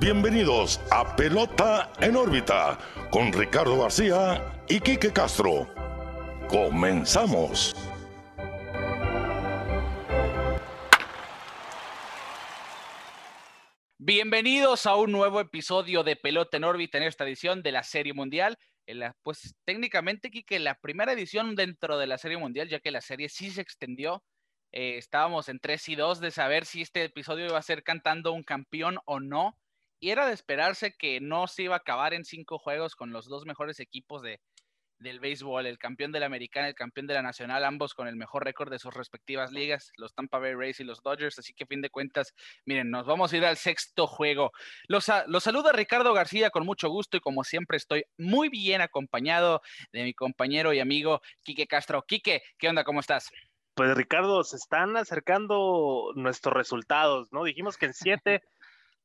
bienvenidos a Pelota en órbita con Ricardo García y Quique Castro. Comenzamos. Bienvenidos a un nuevo episodio de Pelota en órbita en esta edición de la Serie Mundial. pues técnicamente, Quique, la primera edición dentro de la Serie Mundial, ya que la serie sí se extendió. Eh, estábamos en 3 y 2 de saber si este episodio iba a ser cantando un campeón o no y era de esperarse que no se iba a acabar en cinco juegos con los dos mejores equipos de, del béisbol, el campeón de la americana, el campeón de la nacional, ambos con el mejor récord de sus respectivas ligas, los Tampa Bay Rays y los Dodgers, así que a fin de cuentas, miren, nos vamos a ir al sexto juego. Los, los saluda Ricardo García con mucho gusto y como siempre estoy muy bien acompañado de mi compañero y amigo Quique Castro. Quique, ¿qué onda? ¿Cómo estás? Pues Ricardo, se están acercando nuestros resultados, ¿no? Dijimos que en siete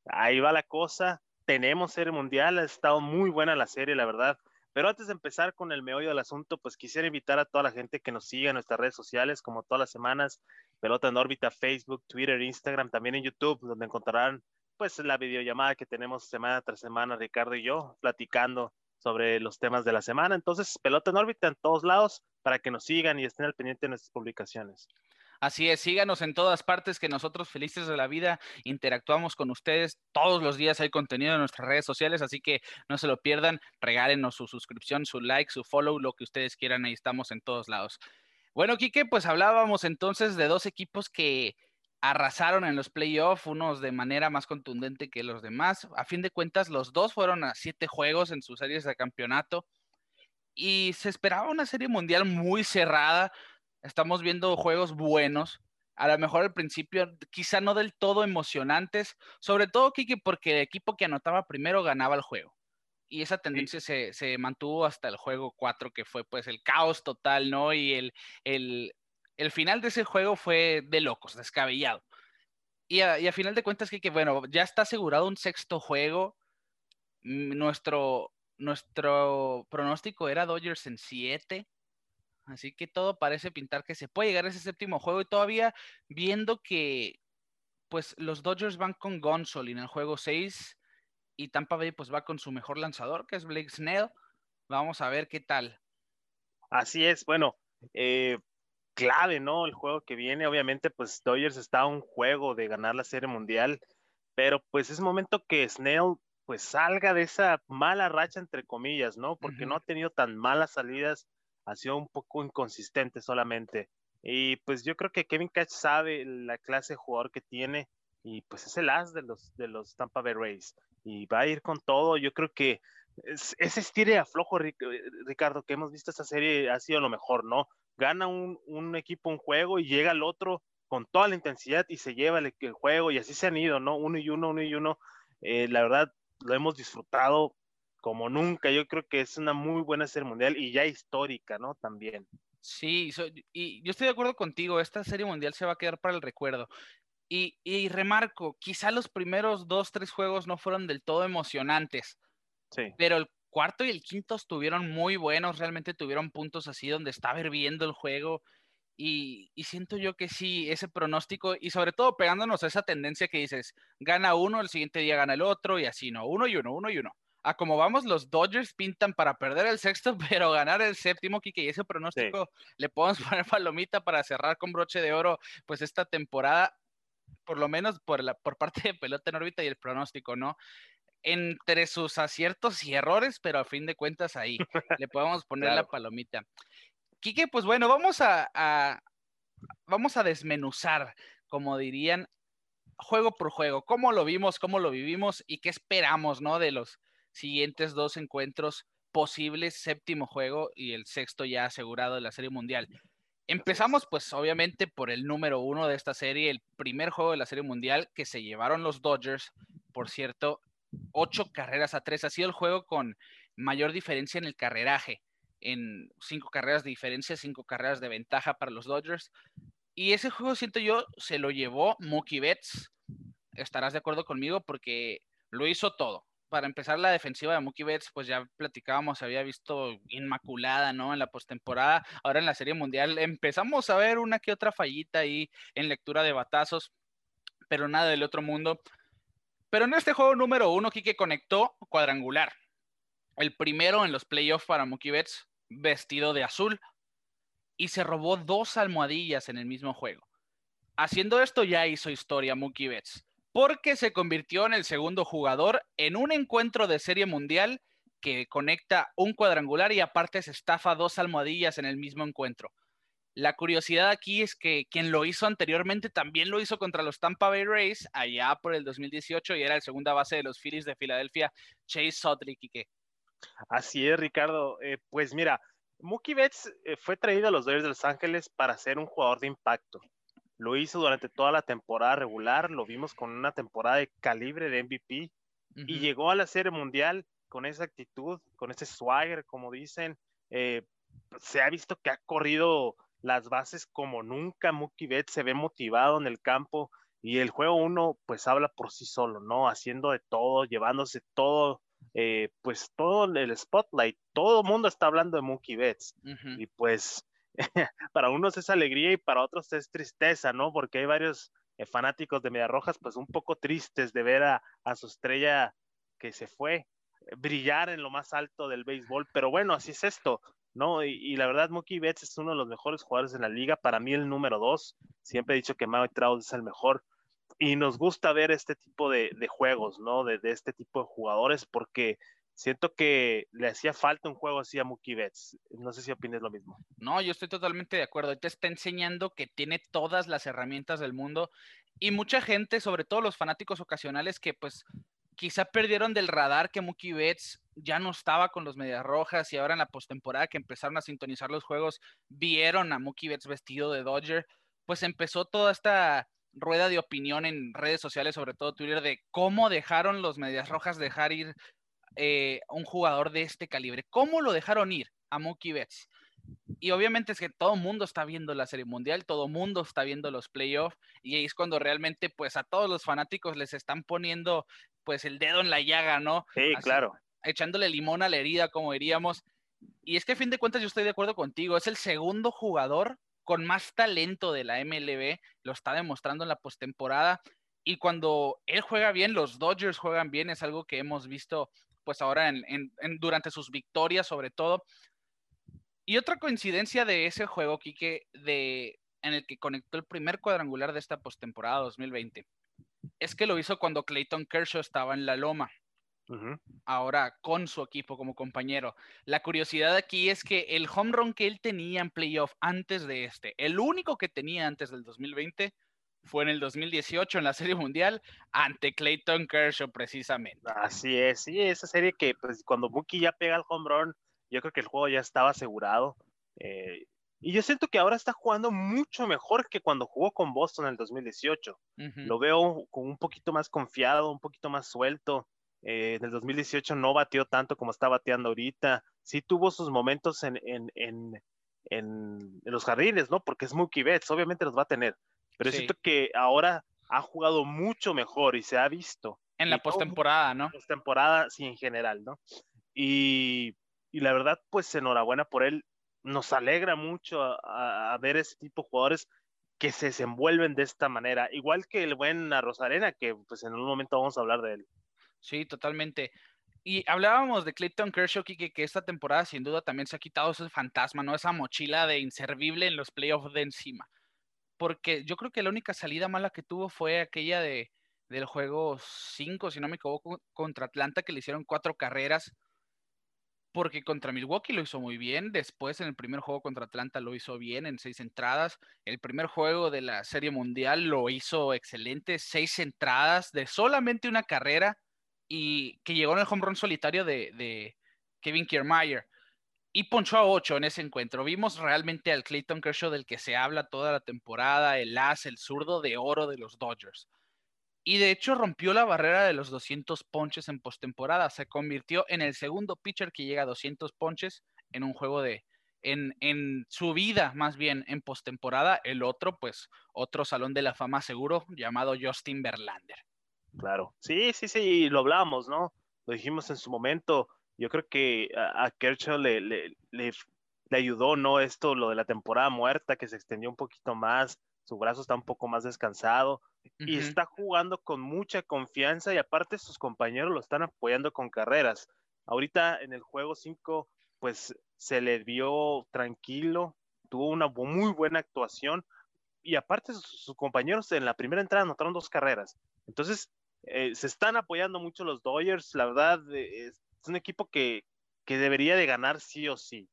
ahí va la cosa. Tenemos serie mundial, ha estado muy buena la serie, la verdad. Pero antes de empezar con el meollo del asunto, pues quisiera invitar a toda la gente que nos siga en nuestras redes sociales, como todas las semanas, Pelota en órbita, Facebook, Twitter, Instagram, también en YouTube, donde encontrarán pues la videollamada que tenemos semana tras semana, Ricardo y yo, platicando sobre los temas de la semana. Entonces, Pelota en órbita en todos lados para que nos sigan y estén al pendiente de nuestras publicaciones. Así es, síganos en todas partes que nosotros felices de la vida interactuamos con ustedes. Todos los días hay contenido en nuestras redes sociales, así que no se lo pierdan. Regálenos su suscripción, su like, su follow, lo que ustedes quieran. Ahí estamos en todos lados. Bueno, Quique, pues hablábamos entonces de dos equipos que arrasaron en los playoffs, unos de manera más contundente que los demás. A fin de cuentas, los dos fueron a siete juegos en sus series de campeonato y se esperaba una serie mundial muy cerrada estamos viendo juegos buenos, a lo mejor al principio quizá no del todo emocionantes, sobre todo Kiki porque el equipo que anotaba primero ganaba el juego. Y esa tendencia se, mantuvo hasta el juego 4, que fue pues el caos total, ¿no? Y el, el, final de ese juego fue de locos, descabellado. Y a, y a final de cuentas, que bueno, ya está asegurado un sexto juego. Nuestro, nuestro pronóstico era Dodgers en 7 Así que todo parece pintar que se puede llegar a ese séptimo juego y todavía viendo que pues los Dodgers van con Gonzol en el juego 6 y Tampa Bay pues va con su mejor lanzador que es Blake Snell. Vamos a ver qué tal. Así es, bueno, eh, clave, ¿no? El juego que viene, obviamente pues Dodgers está a un juego de ganar la Serie Mundial, pero pues es momento que Snell pues salga de esa mala racha entre comillas, ¿no? Porque no ha tenido tan malas salidas ha sido un poco inconsistente solamente. Y pues yo creo que Kevin Cash sabe la clase de jugador que tiene y pues es el as de los, de los Tampa Bay Rays y va a ir con todo. Yo creo que ese estire aflojo, Ricardo, que hemos visto esta serie ha sido lo mejor, ¿no? Gana un, un equipo un juego y llega el otro con toda la intensidad y se lleva el, juego y así se han ido, ¿no? Uno y uno, uno y uno. Eh, la verdad, lo hemos disfrutado como nunca. Yo creo que es una muy buena serie mundial y ya histórica, ¿no? También. Sí, y yo estoy de acuerdo contigo, esta serie mundial se va a quedar para el recuerdo. Y, y, remarco, quizá los primeros dos, tres juegos no fueron del todo emocionantes. Sí. Pero el cuarto y el quinto estuvieron muy buenos, realmente tuvieron puntos así donde estaba hirviendo el juego. Y, y, siento yo que sí, ese pronóstico, y sobre todo pegándonos a esa tendencia que dices, gana uno, el siguiente día gana el otro, y así, ¿no? Uno y uno, uno y uno a como vamos, los Dodgers pintan para perder el sexto, pero ganar el séptimo, Kike, y ese pronóstico le podemos poner palomita para cerrar con broche de oro, pues esta temporada, por lo menos por, la, por parte de pelota en órbita y el pronóstico, ¿no? Entre sus aciertos y errores, pero a fin de cuentas ahí le podemos poner la palomita. Quique, pues bueno, vamos a, a, vamos a desmenuzar, como dirían, juego por juego, cómo lo vimos, cómo lo vivimos y qué esperamos, ¿no? De los, siguientes dos encuentros posibles, séptimo juego y el sexto ya asegurado de la Serie Mundial. Empezamos pues obviamente por el número uno de esta serie, el primer juego de la Serie Mundial que se llevaron los Dodgers, por cierto, ocho carreras a tres. Ha sido el juego con mayor diferencia en el carreraje, en cinco carreras de diferencia, cinco carreras de ventaja para los Dodgers. Y ese juego, siento yo, se lo llevó Mookie Betts. Estarás de acuerdo conmigo porque lo hizo todo para empezar, la defensiva de Mookie Betts, pues ya platicábamos, se había visto inmaculada, ¿no? En la postemporada. Ahora en la Serie Mundial empezamos a ver una que otra fallita ahí en lectura de batazos, pero nada del otro mundo. Pero en este juego número uno, Kike conectó cuadrangular. El primero en los playoffs para Mookie Betts, vestido de azul, y se robó dos almohadillas en el mismo juego. Haciendo esto ya hizo historia Mookie Betts, porque se convirtió en el segundo jugador en un encuentro de serie mundial que conecta un cuadrangular y aparte se estafa dos almohadillas en el mismo encuentro. La curiosidad aquí es que quien lo hizo anteriormente también lo hizo contra los Tampa Bay Rays allá por el 2018 y era el segunda base de los Phillies de Filadelfia, Chase Sodrick y qué. Así es, Ricardo. Eh, pues mira, Mookie Betts eh, fue traído a los Dodgers de Los Ángeles para ser un jugador de impacto. Lo hizo durante toda la temporada regular, lo vimos con una temporada de calibre de MVP y llegó a la Serie Mundial con esa actitud, con ese swagger, como dicen. Eh, se ha visto que ha corrido las bases como nunca. Mookie Betts se ve motivado en el campo y el juego uno pues habla por sí solo, ¿no? Haciendo de todo, llevándose todo eh, pues todo el spotlight, todo el mundo está hablando de Mookie Betts. Y pues para unos es alegría y para otros es tristeza, ¿no? Porque hay varios eh, fanáticos de Medias Rojas, pues un poco tristes de ver a, su estrella que se fue eh, brillar en lo más alto del béisbol. Pero bueno, así es esto, ¿no? Y, la verdad, Mookie Betts es uno de los mejores jugadores en la liga. Para mí, el número dos. Siempre he dicho que Mike Trout es el mejor y nos gusta ver este tipo de, juegos, ¿no? De, este tipo de jugadores, porque siento que le hacía falta un juego así a Mookie Betts. No sé si opinas lo mismo. No, yo estoy totalmente de acuerdo. Te está enseñando que tiene todas las herramientas del mundo y mucha gente, sobre todo los fanáticos ocasionales, que pues quizá perdieron del radar que Mookie Betts ya no estaba con los Medias Rojas y ahora en la postemporada que empezaron a sintonizar los juegos, vieron a Mookie Betts vestido de Dodger, pues empezó toda esta rueda de opinión en redes sociales, sobre todo Twitter, de cómo dejaron los Medias Rojas dejar ir eh, un jugador de este calibre. ¿Cómo lo dejaron ir a Mookie Betts? Y obviamente es que todo el mundo está viendo la Serie Mundial, todo el mundo está viendo los playoffs y ahí es cuando realmente pues a todos los fanáticos les están poniendo pues el dedo en la llaga, ¿no? Sí, claro. Echándole limón a la herida, como diríamos. Y es que a fin de cuentas yo estoy de acuerdo contigo, es el segundo jugador con más talento de la MLB, lo está demostrando en la postemporada. Y cuando él juega bien, los Dodgers juegan bien, es algo que hemos visto pues ahora en, durante sus victorias sobre todo. Y otra coincidencia de ese juego, Quique, de, en el que conectó el primer cuadrangular de esta postemporada 2020, es que lo hizo cuando Clayton Kershaw estaba en la loma ahora con su equipo como compañero. La curiosidad aquí es que el home run que él tenía en playoff antes de este, el único que tenía antes del 2020, fue en el 2018 en la Serie Mundial ante Clayton Kershaw precisamente. Así es, sí, esa serie que pues cuando Mookie ya pega el home run, yo creo que el juego ya estaba asegurado. Eh, y yo siento que ahora está jugando mucho mejor que cuando jugó con Boston en el 2018. Lo veo con un poquito más confiado, un poquito más suelto. Eh, en el 2018 no batió tanto como está bateando ahorita. Sí tuvo sus momentos en, en, en, en los jardines, ¿no? Porque es Mookie Betts, obviamente los va a tener. Pero siento que ahora ha jugado mucho mejor y se ha visto. En la postemporada, ¿no? Postemporada, sí, en general, ¿no? Y, y, la verdad, pues enhorabuena por él. Nos alegra mucho a, ver ese tipo de jugadores que se desenvuelven de esta manera. Igual que el buen Rosarena, que pues en un momento vamos a hablar de él. Sí, totalmente. Y hablábamos de Clayton Kershaw, que, que esta temporada sin duda también se ha quitado ese fantasma, ¿no? Esa mochila de inservible en los playoffs de encima. Porque yo creo que la única salida mala que tuvo fue aquella de, del juego 5, si no me equivoco, contra Atlanta, que le hicieron cuatro carreras. Porque contra Milwaukee lo hizo muy bien. Después, en el primer juego contra Atlanta, lo hizo bien en seis entradas. El primer juego de la Serie Mundial lo hizo excelente. Seis entradas de solamente una carrera y que llegó en el home run solitario de, Kevin Kiermaier y ponchó a 8 en ese encuentro. Vimos realmente al Clayton Kershaw del que se habla toda la temporada, el as, el zurdo de oro de los Dodgers. Y de hecho rompió la barrera de los 200 ponches en postemporada. Se convirtió en el segundo pitcher que llega a 200 ponches en un juego de, en, en, su vida, más bien en postemporada. El otro, pues, otro salón de la fama seguro llamado Justin Verlander. Claro, sí, sí, sí, lo hablamos, ¿no? Lo dijimos en su momento. Yo creo que a, Kershaw le, le, le, ayudó, ¿no? Esto, lo de la temporada muerta, que se extendió un poquito más, su brazo está un poco más descansado. y está jugando con mucha confianza y aparte sus compañeros lo están apoyando con carreras. Ahorita en el juego 5, pues se le vio tranquilo, tuvo una muy buena actuación y aparte sus, compañeros en la primera entrada anotaron dos carreras. Entonces, eh, se están apoyando mucho los Dodgers, la verdad, eh, es un equipo que, que debería de ganar sí o sí.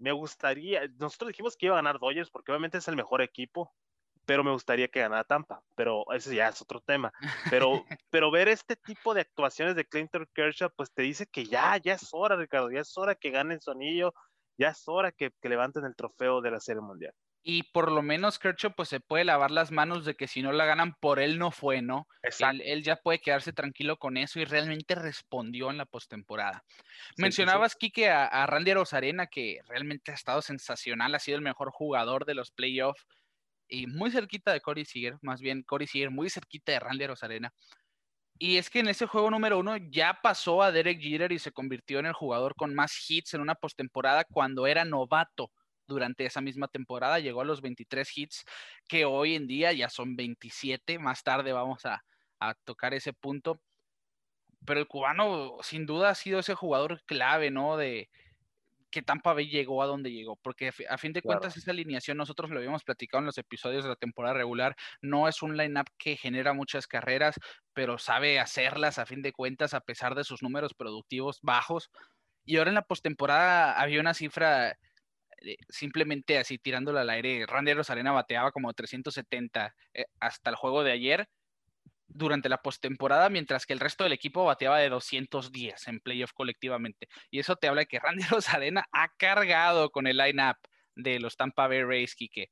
Me gustaría, nosotros dijimos que iba a ganar Dodgers porque obviamente es el mejor equipo, pero me gustaría que ganara Tampa, pero ese ya es otro tema. Pero, pero ver este tipo de actuaciones de Clinton Kershaw, pues te dice que ya, ya es hora, Ricardo, ya es hora que ganen su anillo, ya es hora que, que levanten el trofeo de la Serie Mundial. Y por lo menos Kershaw pues se puede lavar las manos de que si no la ganan por él no fue, ¿no? Él, él, ya puede quedarse tranquilo con eso y realmente respondió en la postemporada. Mencionabas, Kike, a, a, Randy Rosarena, que realmente ha estado sensacional, ha sido el mejor jugador de los playoffs y muy cerquita de Corey Seager, más bien Corey Seager muy cerquita de Randy Rosarena. Y es que en ese juego número uno ya pasó a Derek Jeter y se convirtió en el jugador con más hits en una postemporada cuando era novato durante esa misma temporada. Llegó a los 23 hits, que hoy en día ya son 27. Más tarde vamos a, a tocar ese punto. Pero el cubano sin duda ha sido ese jugador clave, ¿no? De, que Tampa Bay llegó a donde llegó, porque a fin de cuentas esa alineación nosotros lo habíamos platicado en los episodios de la temporada regular, no es un lineup que genera muchas carreras, pero sabe hacerlas a fin de cuentas a pesar de sus números productivos bajos. Y ahora en la postemporada había una cifra simplemente así tirándola al aire, Randy Rosarena bateaba como 370 eh, hasta el juego de ayer durante la postemporada, mientras que el resto del equipo bateaba de 210 en playoff colectivamente. Y eso te habla de que Randy Rosarena ha cargado con el line-up de los Tampa Bay Rays, Kike.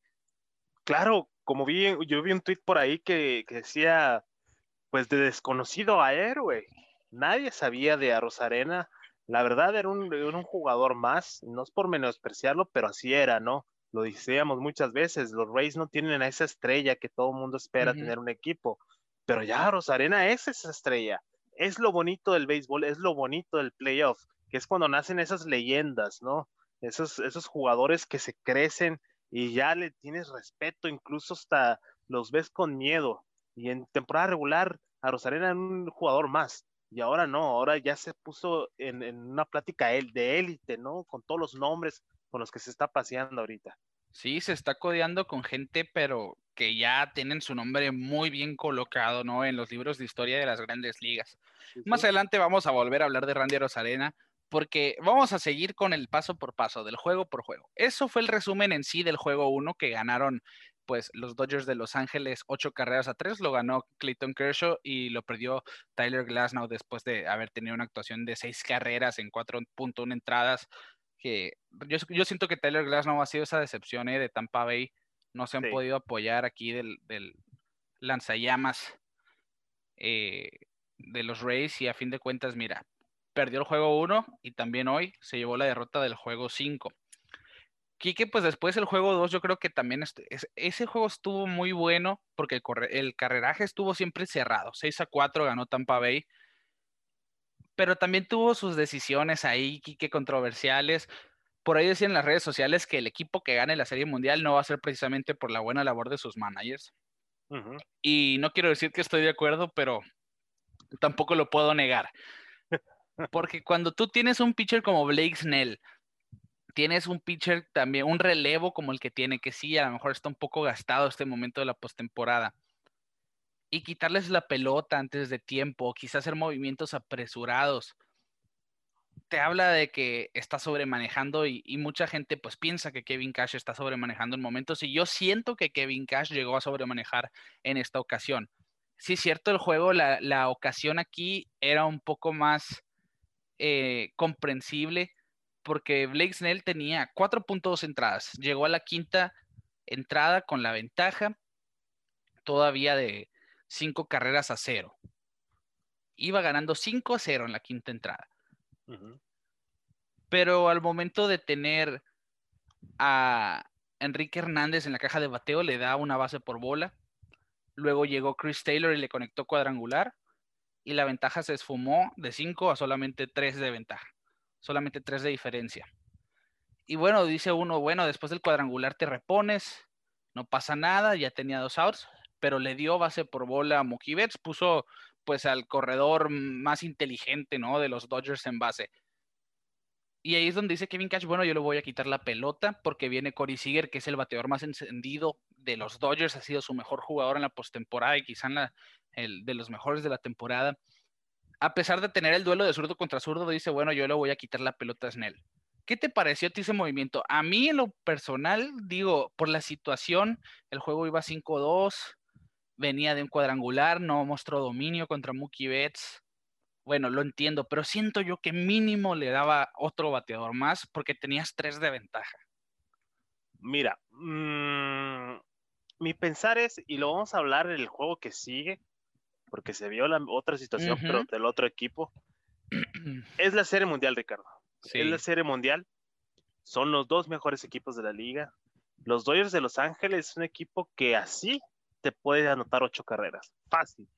Claro, como vi, yo vi un tweet por ahí que, decía, pues de desconocido a héroe. Nadie sabía de Rosarena. La verdad era un, un jugador más, no es por menospreciarlo, pero así era, ¿no? Lo decíamos muchas veces, los Rays no tienen a esa estrella que todo el mundo espera tener un equipo pero ya Rosarena es esa estrella. Es lo bonito del béisbol, es lo bonito del playoff, que es cuando nacen esas leyendas, ¿no? Esos, esos jugadores que se crecen y ya le tienes respeto, incluso hasta los ves con miedo. Y en temporada regular, a Rosarena era un jugador más. Y ahora no, ahora ya se puso en, en una plática de élite, ¿no? Con todos los nombres con los que se está paseando ahorita. Sí, se está codeando con gente, pero que ya tienen su nombre muy bien colocado, ¿no? En los libros de historia de las grandes ligas. Más adelante vamos a volver a hablar de Randy Rosarena, porque vamos a seguir con el paso por paso, del juego por juego. Eso fue el resumen en sí del juego 1 que ganaron pues los Dodgers de Los Ángeles ocho carreras a tres, lo ganó Clayton Kershaw y lo perdió Tyler Glasnow después de haber tenido una actuación de seis carreras en 4.1 entradas, que yo, yo, siento que Tyler Glasnow ha sido esa decepción ¿eh? de Tampa Bay no se han podido apoyar aquí del, lanzallamas eh, de los Rays y a fin de cuentas, mira, perdió el juego 1 y también hoy se llevó la derrota del juego 5. Quique, pues después el juego 2 yo creo que también ese juego estuvo muy bueno porque el, el carreraje estuvo siempre cerrado. 6 a 4 ganó Tampa Bay. Pero también tuvo sus decisiones ahí, Quique, controversiales por ahí decían en las redes sociales que el equipo que gane la Serie Mundial no va a ser precisamente por la buena labor de sus managers. Y no quiero decir que estoy de acuerdo, pero tampoco lo puedo negar. Porque cuando tú tienes un pitcher como Blake Snell, tienes un pitcher también, un relevo como el que tiene, que sí, a lo mejor está un poco gastado este momento de la postemporada. Y quitarles la pelota antes de tiempo, quizás hacer movimientos apresurados te habla de que está sobremanejando y, y, mucha gente pues piensa que Kevin Cash está sobremanejando en momentos y yo siento que Kevin Cash llegó a sobremanejar en esta ocasión. Sí, es cierto, el juego, la, ocasión aquí era un poco más eh, comprensible porque Blake Snell tenía 4.2 entradas, llegó a la quinta entrada con la ventaja todavía de 5 carreras a cero. Iba ganando 5 a 0 en la quinta entrada pero al momento de tener a Enrique Hernández en la caja de bateo, le da una base por bola. Luego llegó Chris Taylor y le conectó cuadrangular. Y la ventaja se esfumó de 5 a solamente 3 de ventaja. Solamente 3 de diferencia. Y bueno, dice uno, bueno, después del cuadrangular te repones, no pasa nada, ya tenía dos outs. pero le dio base por bola a Mookie Betts, puso pues al corredor más inteligente, ¿no? De los Dodgers en base. Y ahí es donde dice Kevin Cash, bueno, yo le voy a quitar la pelota porque viene Corey Seager, que es el bateador más encendido de los Dodgers, ha sido su mejor jugador en la postemporada y quizá el, de los mejores de la temporada. A pesar de tener el duelo de zurdo contra zurdo, dice, bueno, yo le voy a quitar la pelota a Snell. ¿Qué te pareció a ti ese movimiento? A mí en lo personal, digo, por la situación, el juego iba 5-2, venía de un cuadrangular, no mostró dominio contra Mookie Betts bueno, lo entiendo, pero siento yo que mínimo le daba otro bateador más porque tenías tres de ventaja. Mira, mm, mi pensar es, y lo vamos a hablar en el juego que sigue, porque se vio la otra situación, pero del otro equipo, es la Serie Mundial, Ricardo. Es la Serie Mundial. Son los dos mejores equipos de la liga. Los Dodgers de Los Ángeles es un equipo que así te puede anotar ocho carreras. Fácil.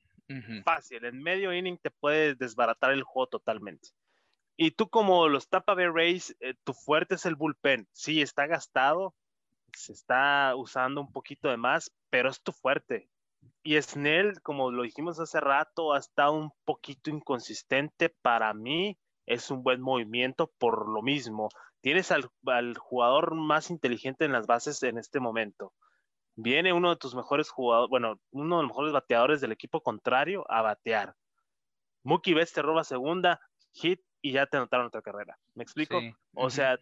Fácil, en medio inning te puedes desbaratar el juego totalmente. Y tú como los Tampa Bay Rays, eh, tu fuerte es el bullpen. Sí, está gastado, se está usando un poquito de más, pero es tu fuerte. Y Snell, como lo dijimos hace rato, ha estado un poquito inconsistente. Para mí es un buen movimiento por lo mismo. Tienes al, al jugador más inteligente en las bases en este momento viene uno de tus mejores jugadores, bueno, uno de los mejores bateadores del equipo contrario a batear. Mookie Betts te roba segunda, hit y ya te anotaron otra carrera. ¿Me explico? O sea,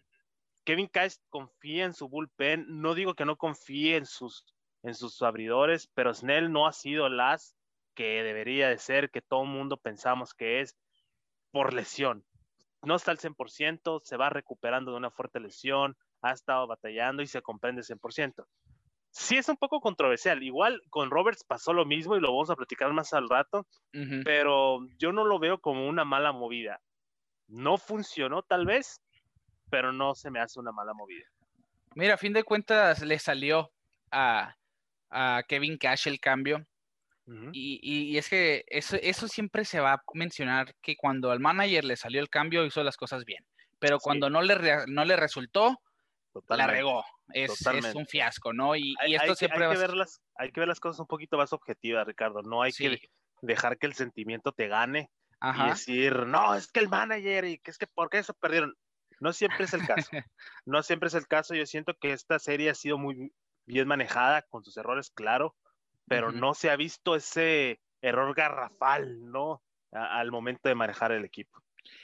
Kevin Cash confía en su bullpen. No digo que no confíe en sus, en sus abridores, pero Snell no ha sido el as que debería de ser, que todo el mundo pensamos que es por lesión. No está al 100%, se va recuperando de una fuerte lesión, ha estado batallando y se comprende 100% sí es un poco controversial. Igual con Roberts pasó lo mismo y lo vamos a platicar más al rato, pero yo no lo veo como una mala movida. No funcionó tal vez, pero no se me hace una mala movida. Mira, a fin de cuentas le salió a, Kevin Cash el cambio. y, es que eso, eso, siempre se va a mencionar que cuando al manager le salió el cambio hizo las cosas bien, pero cuando no, le, no le resultó, la regó. Es, un fiasco, ¿no? Y, esto siempre hay, que ver las, hay que ver las cosas un poquito más objetivas, Ricardo. No hay que dejar que el sentimiento te gane y decir, no, es que el manager y que es que por qué eso perdieron. No siempre es el caso. no siempre es el caso. Yo siento que esta serie ha sido muy bien manejada, con sus errores, claro, pero no se ha visto ese error garrafal, ¿no? al momento de manejar el equipo.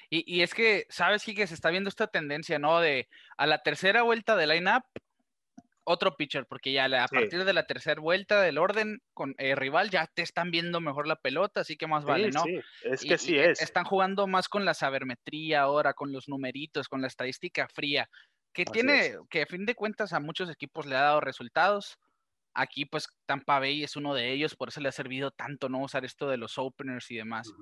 Y, es que, ¿sabes, que Se está viendo esta tendencia, ¿no? De a la tercera vuelta del line-up, otro pitcher, porque ya a partir de la tercera vuelta del orden con eh, rival ya te están viendo mejor la pelota, así que más vale, ¿no? Sí, es que sí es. Están jugando más con la sabermetría ahora, con los numeritos, con la estadística fría, que tiene, que a fin de cuentas a muchos equipos le ha dado resultados. Aquí, pues, Tampa Bay es uno de ellos, por eso le ha servido tanto no usar esto de los openers y demás.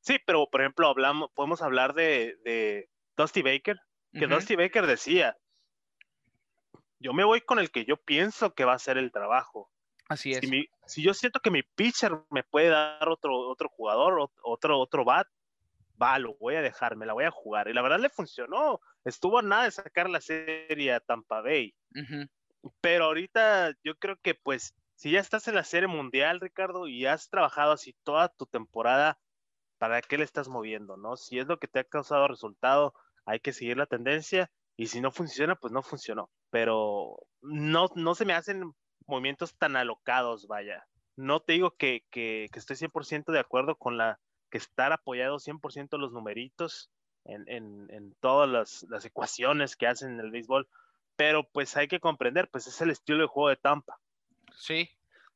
Sí, pero por ejemplo, hablamos, podemos hablar de, Dusty Baker, que Dusty Baker decía, yo me voy con el que yo pienso que va a hacer el trabajo. Así es. Si, yo siento que mi pitcher me puede dar otro, otro jugador, otro, otro bat, va, lo voy a dejar, me la voy a jugar. Y la verdad le funcionó. Estuvo a nada de sacar la serie a Tampa Bay. Pero ahorita yo creo que pues si ya estás en la serie mundial, Ricardo, y has trabajado así toda tu temporada, ¿para qué le estás moviendo, no? Si es lo que te ha causado resultado, hay que seguir la tendencia y si no funciona, pues no funcionó. Pero no, no se me hacen movimientos tan alocados, vaya. No te digo que, que, que estoy 100% de acuerdo con la que estar apoyado 100% los numeritos en, en, en todas las, las, ecuaciones que hacen en el béisbol, pero pues hay que comprender, pues es el estilo de juego de Tampa. Sí,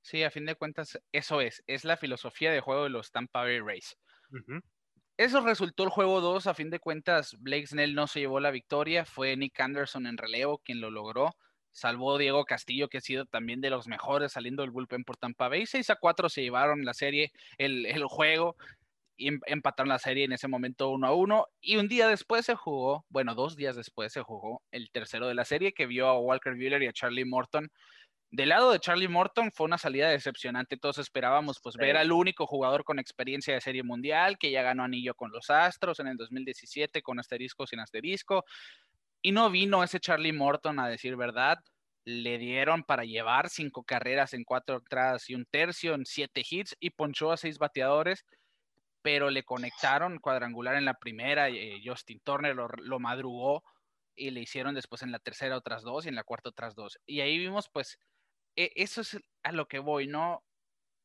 sí, a fin de cuentas eso es, es la filosofía de juego de los Tampa Bay Rays. Eso resultó el juego 2. A fin de cuentas, Blake Snell no se llevó la victoria. Fue Nick Anderson en relevo quien lo logró. Salvó Diego Castillo, que ha sido también de los mejores saliendo del bullpen por Tampa Bay. 6 a 4 se llevaron la serie, el, juego. Y em, empataron la serie en ese momento 1 a 1. Y un día después se jugó, bueno, dos días después se jugó el tercero de la serie que vio a Walker Buehler y a Charlie Morton del lado de Charlie Morton fue una salida decepcionante. Todos esperábamos pues ver al único jugador con experiencia de serie mundial que ya ganó anillo con los Astros en el 2017 con asterisco sin asterisco. Y no vino ese Charlie Morton a decir verdad. le dieron para llevar cinco carreras en cuatro entradas y un tercio, en siete hits y ponchó a seis bateadores, pero le conectaron cuadrangular en la primera, eh, Justin Turner lo, madrugó y le hicieron después en la tercera otras dos y en la cuarta otras dos. Y ahí vimos, pues, e, eso es a lo que voy, ¿no?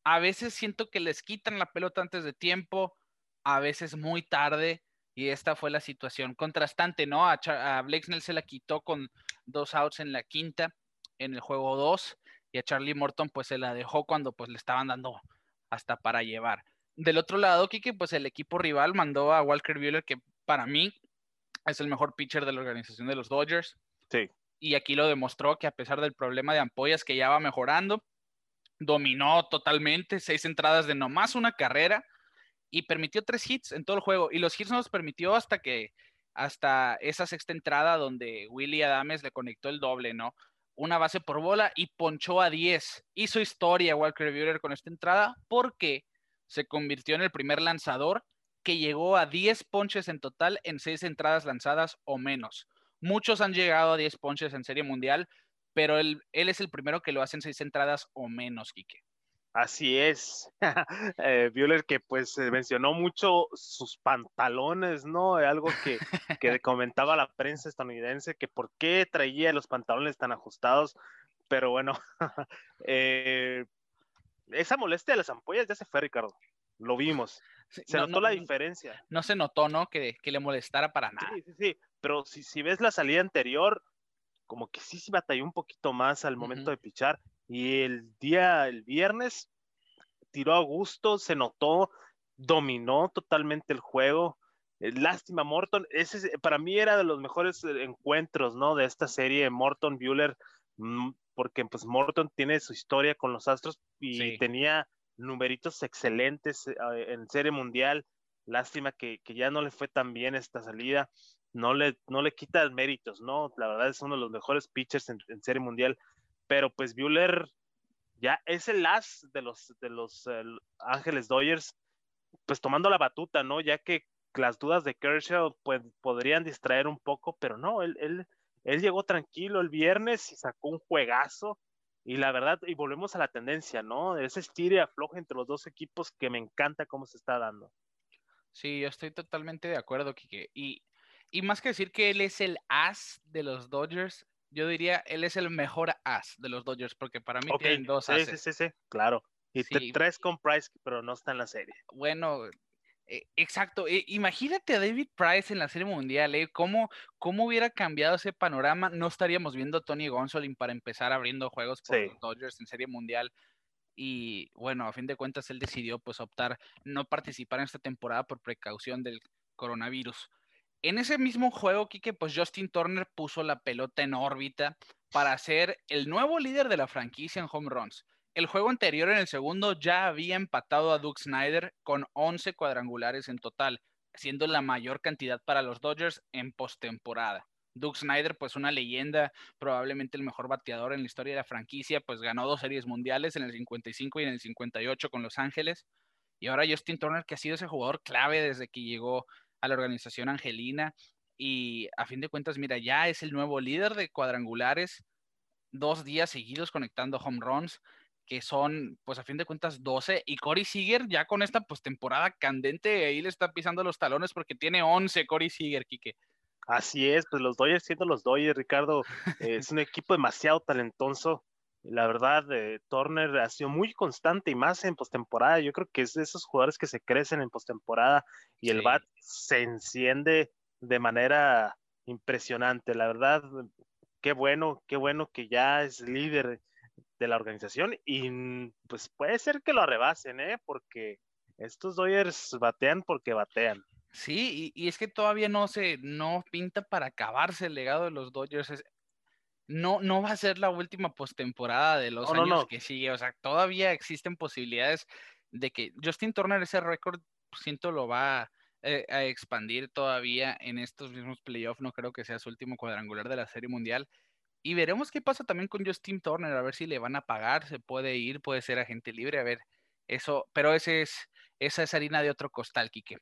A veces siento que les quitan la pelota antes de tiempo, a veces muy tarde, y esta fue la situación contrastante, ¿no? A, a Blake Snell se la quitó con dos outs en la quinta en el juego 2 y a Charlie Morton pues se la dejó cuando pues le estaban dando hasta para llevar. Del otro lado, Kike, pues el equipo rival mandó a Walker Buehler, que para mí es el mejor pitcher de la organización de los Dodgers. Sí. Y aquí lo demostró que a pesar del problema de ampollas que ya va mejorando, dominó totalmente, seis entradas de nomás una carrera y permitió tres hits en todo el juego. Y los hits no los permitió hasta que, hasta esa sexta entrada donde Willie Adames le conectó el doble, ¿no? una base por bola y ponchó a 10. Hizo historia Walker Buehler con esta entrada porque se convirtió en el primer lanzador que llegó a 10 ponches en total en 6 entradas lanzadas o menos. Muchos han llegado a 10 ponches en Serie Mundial, pero él, él es el primero que lo hace en 6 entradas o menos, Quique. Así es. eh, que pues mencionó mucho sus pantalones, ¿no? Algo que, que comentaba la prensa estadounidense, que por qué traía los pantalones tan ajustados. Pero bueno, eh, esa molestia de las ampollas ya se fue, Ricardo. Lo vimos. se notó la diferencia. No se notó, ¿no? Que, que, le molestara para nada. Sí, sí, sí. Pero si, si ves la salida anterior, como que sí se batalló un poquito más al momento de pichar. Y el día, el viernes, tiró a gusto, se notó, dominó totalmente el juego. Eh, lástima, Morton, ese para mí era de los mejores eh, encuentros, ¿no? De esta serie, Morton Bueller, mm, porque pues Morton tiene su historia con los Astros y tenía numeritos excelentes eh, en serie mundial. Lástima que, ya no le fue tan bien esta salida. No le, no le quita méritos, ¿no? La verdad es uno de los mejores pitchers en, en serie mundial pero pues Bueller ya es el as de los, de los Ángeles Dodgers, pues tomando la batuta, ¿no? Ya que las dudas de Kershaw pues, podrían distraer un poco, pero no, él, él, él llegó tranquilo el viernes y sacó un juegazo. Y la verdad, y volvemos a la tendencia, ¿no? Ese estire y afloje entre los dos equipos que me encanta cómo se está dando. Sí, yo estoy totalmente de acuerdo, Kike. Y, y más que decir que él es el as de los Dodgers, yo diría, él es el mejor as de los Dodgers, porque para mí tienen dos sí, Sí, sí, sí, claro. Y tres con Price, pero no está en la serie. Bueno, e, exacto. E, imagínate a David Price en la serie mundial, ¿eh? ¿Cómo, ¿Cómo, hubiera cambiado ese panorama? No estaríamos viendo a Tony Gonsolin para empezar abriendo juegos por los Dodgers en serie mundial. Y bueno, a fin de cuentas él decidió pues optar no participar en esta temporada por precaución del coronavirus. En ese mismo juego, Kike, pues Justin Turner puso la pelota en órbita para ser el nuevo líder de la franquicia en home runs. El juego anterior, en el segundo, ya había empatado a Doug Snyder con 11 cuadrangulares en total, siendo la mayor cantidad para los Dodgers en postemporada. Doug Snyder, pues una leyenda, probablemente el mejor bateador en la historia de la franquicia, pues ganó dos series mundiales en el 55 y en el 58 con Los Ángeles. Y ahora Justin Turner, que ha sido ese jugador clave desde que llegó a la organización Angelina y a fin de cuentas, mira, ya es el nuevo líder de cuadrangulares, dos días seguidos conectando home runs, que son, pues a fin de cuentas, 12. Y Corey Seager ya con esta pues temporada candente, ahí le está pisando los talones porque tiene 11 Corey Seager, Quique. Así es, pues los Dodgers siendo los Dodgers, Ricardo, es un equipo demasiado talentoso. La verdad, eh, Turner ha sido muy constante y más en postemporada. Yo creo que es de esos jugadores que se crecen en postemporada y el bat se enciende de manera impresionante. La verdad, qué bueno, qué bueno que ya es líder de la organización y pues puede ser que lo arrebasen, ¿eh? Porque estos Dodgers batean porque batean. Sí, y, y, es que todavía no se, no pinta para acabarse el legado de los Dodgers no, no va a ser la última postemporada de los años que sigue. O sea, todavía existen posibilidades de que Justin Turner ese récord, siento, lo va eh, a expandir todavía en estos mismos playoffs. No creo que sea su último cuadrangular de la Serie Mundial. Y veremos qué pasa también con Justin Turner, a ver si le van a pagar, se puede ir, puede ser agente libre, a ver, eso, pero ese es, esa es harina de otro costal, Quique.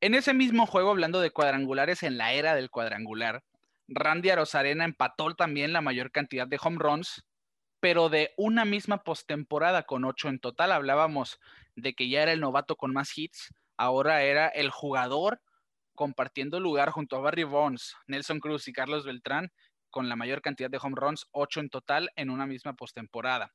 En ese mismo juego, hablando de cuadrangulares en la era del cuadrangular, Randy Arozarena empató también la mayor cantidad de home runs, pero de una misma postemporada con ocho en total. Hablábamos de que ya era el novato con más hits, ahora era el jugador compartiendo lugar junto a Barry Bonds, Nelson Cruz y Carlos Beltrán con la mayor cantidad de home runs, ocho en total en una misma postemporada.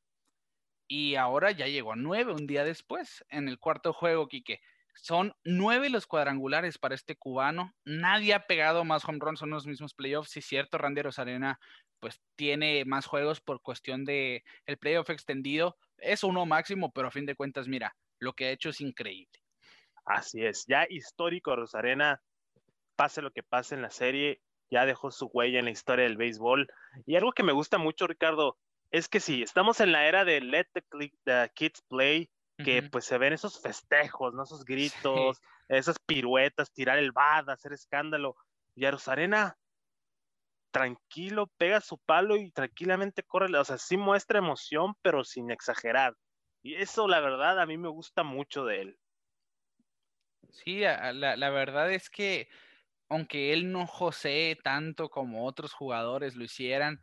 Y ahora ya llegó a nueve un día después, en el cuarto juego, Quique. Son nueve los cuadrangulares para este cubano. Nadie ha pegado más home runs en los mismos playoffs. Si es cierto, Randy Rosarena pues tiene más juegos por cuestión de el playoff extendido. Es uno máximo, pero a fin de cuentas, mira, lo que ha hecho es increíble. Así es, ya histórico Rosarena, pase lo que pase en la serie, ya dejó su huella en la historia del béisbol. Y algo que me gusta mucho, Ricardo, es que sí, estamos en la era de Let the, Kids Play, que pues se ven esos festejos, ¿no? Esos gritos, esas piruetas, tirar el bad, hacer escándalo. Y a Rosarena, tranquilo, pega su palo y tranquilamente corre, o sea, sí muestra emoción, pero sin exagerar. Y eso, la verdad, a mí me gusta mucho de él. Sí, la, la verdad es que aunque él no josee tanto como otros jugadores lo hicieran,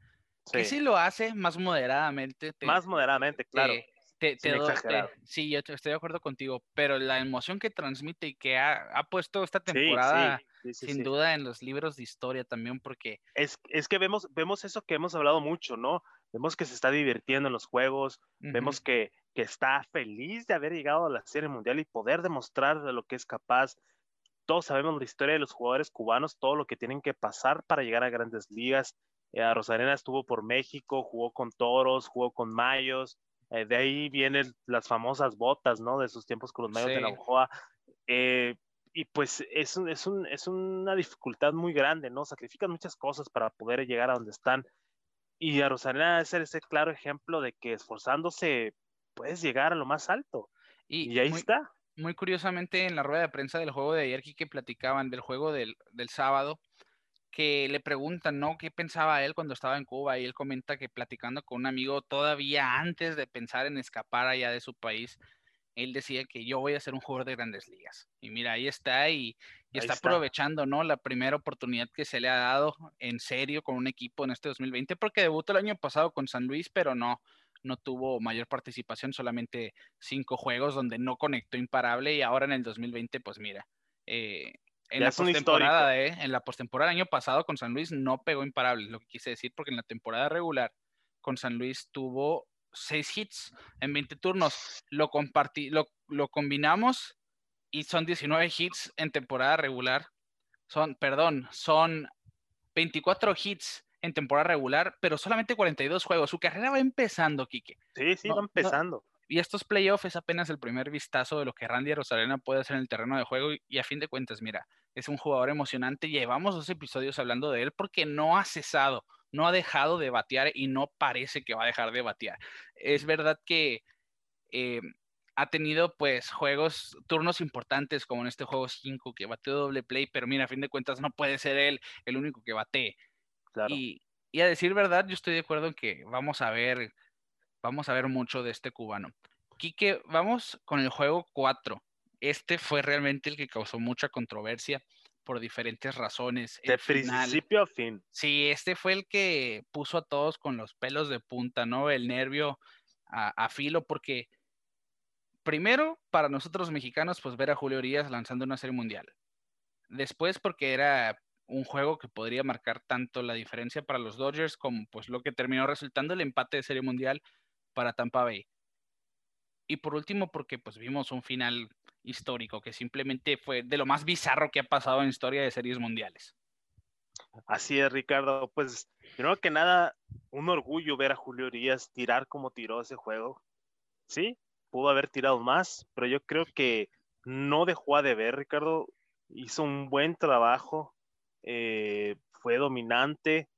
que sí lo hace más moderadamente. más moderadamente, claro. Te, sí, yo estoy de acuerdo contigo, pero la emoción que transmite y que ha, puesto esta temporada, sin duda, en los libros de historia también, porque... Es, es que vemos, vemos eso que hemos hablado mucho, ¿no? Vemos que se está divirtiendo en los juegos, vemos que, que está feliz de haber llegado a la Serie Mundial y poder demostrar de lo que es capaz, todos sabemos la historia de los jugadores cubanos, todo lo que tienen que pasar para llegar a grandes ligas. Eh, Rosarena estuvo por México, jugó con Toros, jugó con Mayos. Eh, de ahí vienen las famosas botas, ¿no? De sus tiempos con los Mayos de la Eh, y pues es, es, un, es una dificultad muy grande, ¿no? Sacrifican muchas cosas para poder llegar a donde están. Y a Rosarena es ese claro ejemplo de que esforzándose puedes llegar a lo más alto. Y, ahí está muy curiosamente en la rueda de prensa del juego de ayer que platicaban del juego del, sábado, que le preguntan, ¿no? ¿Qué pensaba él cuando estaba en Cuba? Y él comenta que platicando con un amigo todavía antes de pensar en escapar allá de su país, él decía que yo voy a ser un jugador de grandes ligas. Y mira, ahí está y, está, está, aprovechando, ¿no? La primera oportunidad que se le ha dado en serio con un equipo en este 2020, porque debutó el año pasado con San Luis, pero no, no tuvo mayor participación, solamente cinco juegos donde no conectó imparable y ahora en el 2020, pues mira, eh, en, la postemporada, eh, en la postemporada año pasado con San Luis no pegó imparable, lo que quise decir, porque en la temporada regular con San Luis tuvo seis hits en 20 turnos, lo, compartí, lo, lo combinamos y son 19 hits en temporada regular, son, perdón, son 24 hits en temporada regular, pero solamente 42 juegos. Su carrera va empezando, Quique. Sí, sí, va empezando. y estos playoffs es apenas el primer vistazo de lo que Randy Rosarena puede hacer en el terreno de juego. Y, a fin de cuentas, mira, es un jugador emocionante. Llevamos dos episodios hablando de él porque no ha cesado, no ha dejado de batear y no parece que va a dejar de batear. Es verdad que eh, ha tenido pues juegos, turnos importantes como en este juego 5 que bateó doble play, pero mira, a fin de cuentas no puede ser él el único que bate. Y, a decir verdad, yo estoy de acuerdo en que vamos a ver, vamos a ver mucho de este cubano. Quique, vamos con el juego 4. Este fue realmente el que causó mucha controversia por diferentes razones. De principio a fin. Sí, este fue el que puso a todos con los pelos de punta, ¿no? El nervio a, a filo, porque primero, para nosotros mexicanos, pues ver a Julio Urias lanzando una serie mundial. Después, porque era un juego que podría marcar tanto la diferencia para los Dodgers como pues lo que terminó resultando el empate de Serie Mundial para Tampa Bay. Y por último, porque pues vimos un final histórico que simplemente fue de lo más bizarro que ha pasado en historia de series mundiales. Así es, Ricardo. Pues primero que nada, un orgullo ver a Julio Urias tirar como tiró ese juego. Sí, pudo haber tirado más, pero yo creo que no dejó a deber, Ricardo. Hizo un buen trabajo, eh, fue dominante,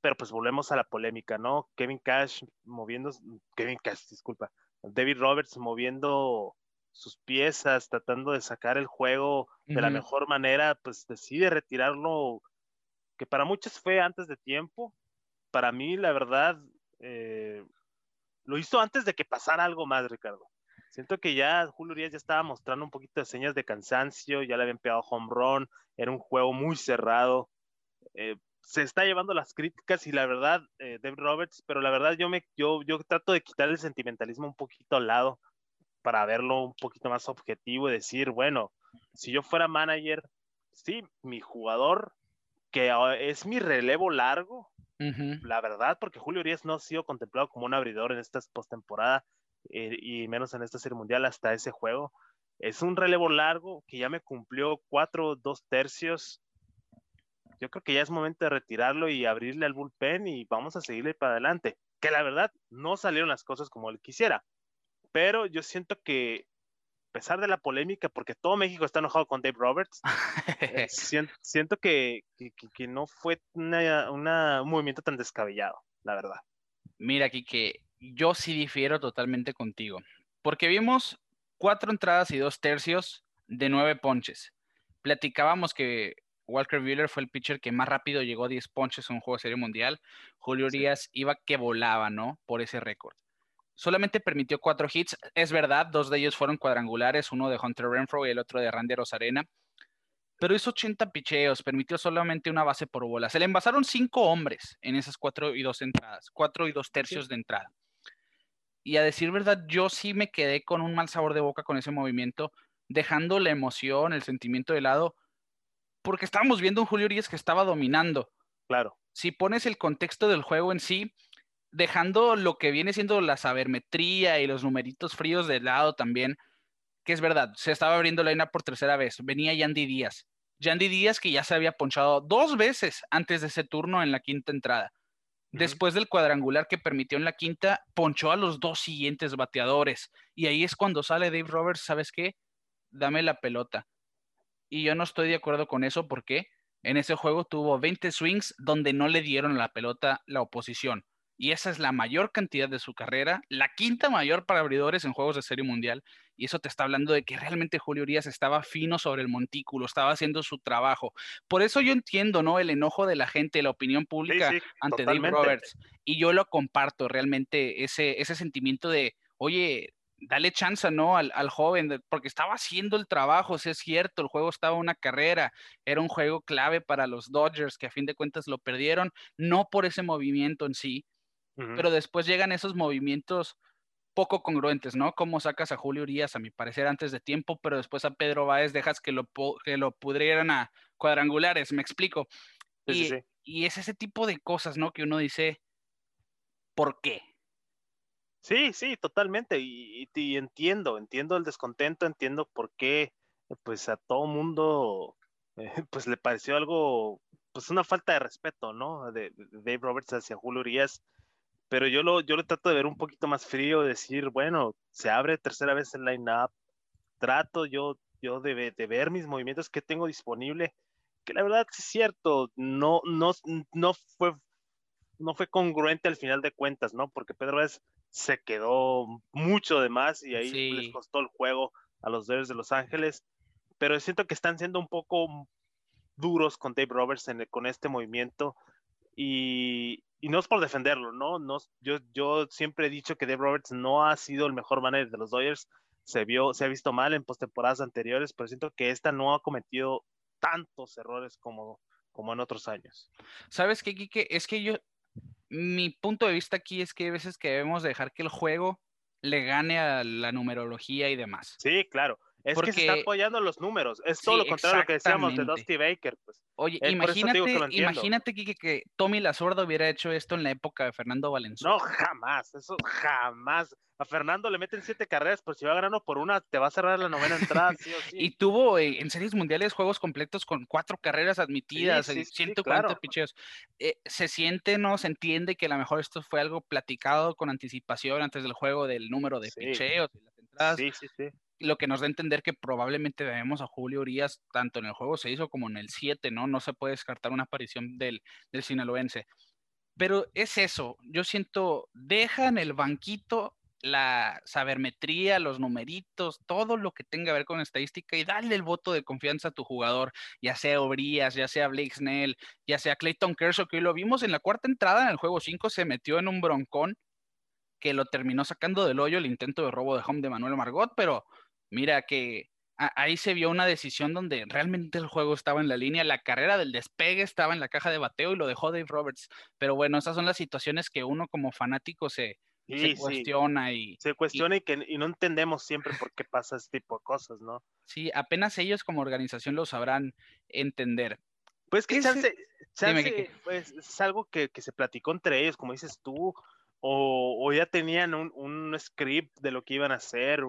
pero pues volvemos a la polémica, ¿no? Kevin Cash moviendo, Kevin Cash, disculpa, David Roberts moviendo sus piezas, tratando de sacar el juego de la mejor manera, pues decide retirarlo, que para muchos fue antes de tiempo. Para mí, la verdad, eh, lo hizo antes de que pasara algo más, Ricardo. Siento que ya Julio Urias ya estaba mostrando un poquito de señas de cansancio, ya le habían pegado home run, era un juego muy cerrado. Eh, se está llevando las críticas y la verdad, eh, Dave Roberts, pero la verdad yo me yo, yo trato de quitar el sentimentalismo un poquito al lado para verlo un poquito más objetivo y decir, bueno, si yo fuera manager, sí, mi jugador, que es mi relevo largo, la verdad, porque Julio Urias no ha sido contemplado como un abridor en esta postemporada eh, y menos en esta serie mundial hasta ese juego. Es un relevo largo que ya me cumplió cuatro, dos tercios yo creo que ya es momento de retirarlo y abrirle al bullpen y vamos a seguirle para adelante. Que la verdad no salieron las cosas como él quisiera, pero yo siento que a pesar de la polémica, porque todo México está enojado con Dave Roberts, eh, siento, que, no fue una, un movimiento tan descabellado, la verdad. Mira, que yo sí difiero totalmente contigo, porque vimos cuatro entradas y dos tercios de nueve ponches. Platicábamos que Walker Buehler fue el pitcher que más rápido llegó a 10 ponches en un juego de serie mundial. Julio Urias iba que volaba, ¿no? Por ese récord. Solamente permitió cuatro hits. Es verdad, dos de ellos fueron cuadrangulares, uno de Hunter Renfro y el otro de Randy Rosarena. Pero hizo 80 picheos, permitió solamente una base por bola. Se le envasaron cinco hombres en esas cuatro y dos entradas, cuatro y dos tercios de entrada. Y a decir verdad, yo sí me quedé con un mal sabor de boca con ese movimiento, dejando la emoción, el sentimiento de lado porque estábamos viendo un Julio Urias que estaba dominando. Claro. Si pones el contexto del juego en sí, dejando lo que viene siendo la sabermetría y los numeritos fríos de lado también, que es verdad, se estaba abriendo la línea por tercera vez. Venía Yandy Díaz. Yandy Díaz que ya se había ponchado dos veces antes de ese turno en la quinta entrada. Después del cuadrangular que permitió en la quinta, ponchó a los dos siguientes bateadores. Y ahí es cuando sale Dave Roberts, ¿sabes qué? Dame la pelota y yo no estoy de acuerdo con eso porque en ese juego tuvo 20 swings donde no le dieron la pelota la oposición. Y esa es la mayor cantidad de su carrera, la quinta mayor para abridores en juegos de serie mundial. Y eso te está hablando de que realmente Julio Urias estaba fino sobre el montículo, estaba haciendo su trabajo. Por eso yo entiendo, ¿no? El enojo de la gente, la opinión pública ante Dave Roberts. Y yo lo comparto realmente, ese, ese sentimiento de, oye, dale chance, ¿no? Al, joven, porque estaba haciendo el trabajo, si es cierto, el juego estaba una carrera, era un juego clave para los Dodgers, que a fin de cuentas lo perdieron, no por ese movimiento en sí, pero después llegan esos movimientos poco congruentes, ¿no? Como sacas a Julio Urias, a mi parecer, antes de tiempo, pero después a Pedro Báez dejas que lo, que lo pudrieran a cuadrangulares, me explico. y, y es ese tipo de cosas, ¿no? Que uno dice, ¿por qué? Sí, sí, totalmente. Y, entiendo, entiendo el descontento, entiendo por qué, pues a todo mundo, eh, pues le pareció algo, pues una falta de respeto, ¿no? De, Dave Roberts hacia Julio Urias. Pero yo lo, yo lo trato de ver un poquito más frío, decir, bueno, se abre tercera vez el line-up, trato yo, yo de, de, ver mis movimientos que tengo disponible, que la verdad es cierto, no, no, no fue no fue congruente al final de cuentas, ¿no? Porque Pedro es se quedó mucho de más y ahí les costó el juego a los Dodgers de Los Ángeles. Pero siento que están siendo un poco duros con Dave Roberts con este movimiento y, no es por defenderlo, ¿no? no yo, yo siempre he dicho que Dave Roberts no ha sido el mejor manager de los Dodgers. Se, vio, se ha visto mal en postemporadas anteriores, pero siento que esta no ha cometido tantos errores como, como en otros años. ¿Sabes qué, Kike? Es que yo, mi punto de vista aquí es que hay veces que debemos dejar que el juego le gane a la numerología y demás. Sí, claro. Es que se está apoyando los números. Es todo lo contrario a lo que decíamos de Dusty Baker. Pues. Oye, imagínate, imagínate que, que, Tommy Lasorda hubiera hecho esto en la época de Fernando Valenzuela. No, jamás. Eso jamás. A Fernando le meten siete carreras, pero si va ganando por una, te va a cerrar la novena entrada, sí o sí. Y tuvo eh, en series mundiales juegos completos con cuatro carreras admitidas, sí, 140 picheos. Eh, se siente, ¿no? Se entiende que a lo mejor esto fue algo platicado con anticipación antes del juego del número de picheos y las entradas. Sí, sí, sí lo que nos da a entender que probablemente vemos a Julio Urias tanto en el juego se hizo como en el 7, ¿no? No se puede descartar una aparición del, del sinaloense. Pero es eso, yo siento, deja en el banquito la sabermetría, los numeritos, todo lo que tenga que ver con estadística y dale el voto de confianza a tu jugador, ya sea Obrías, ya sea Blake Snell, ya sea Clayton Kershaw, que lo vimos en la cuarta entrada en el juego 5, se metió en un broncón que lo terminó sacando del hoyo el intento de robo de home de Manuel Margot, pero mira que ahí se vio una decisión donde realmente el juego estaba en la línea, la carrera del despegue estaba en la caja de bateo y lo dejó Dave Roberts. Pero bueno, esas son las situaciones que uno como fanático se, cuestiona y... Se cuestiona y, que no entendemos siempre por qué pasa este tipo de cosas, ¿no? Sí, apenas ellos como organización lo sabrán entender. Pues que chance, pues, es algo que, se platicó entre ellos, como dices tú, o, ya tenían un, un, script de lo que iban a hacer,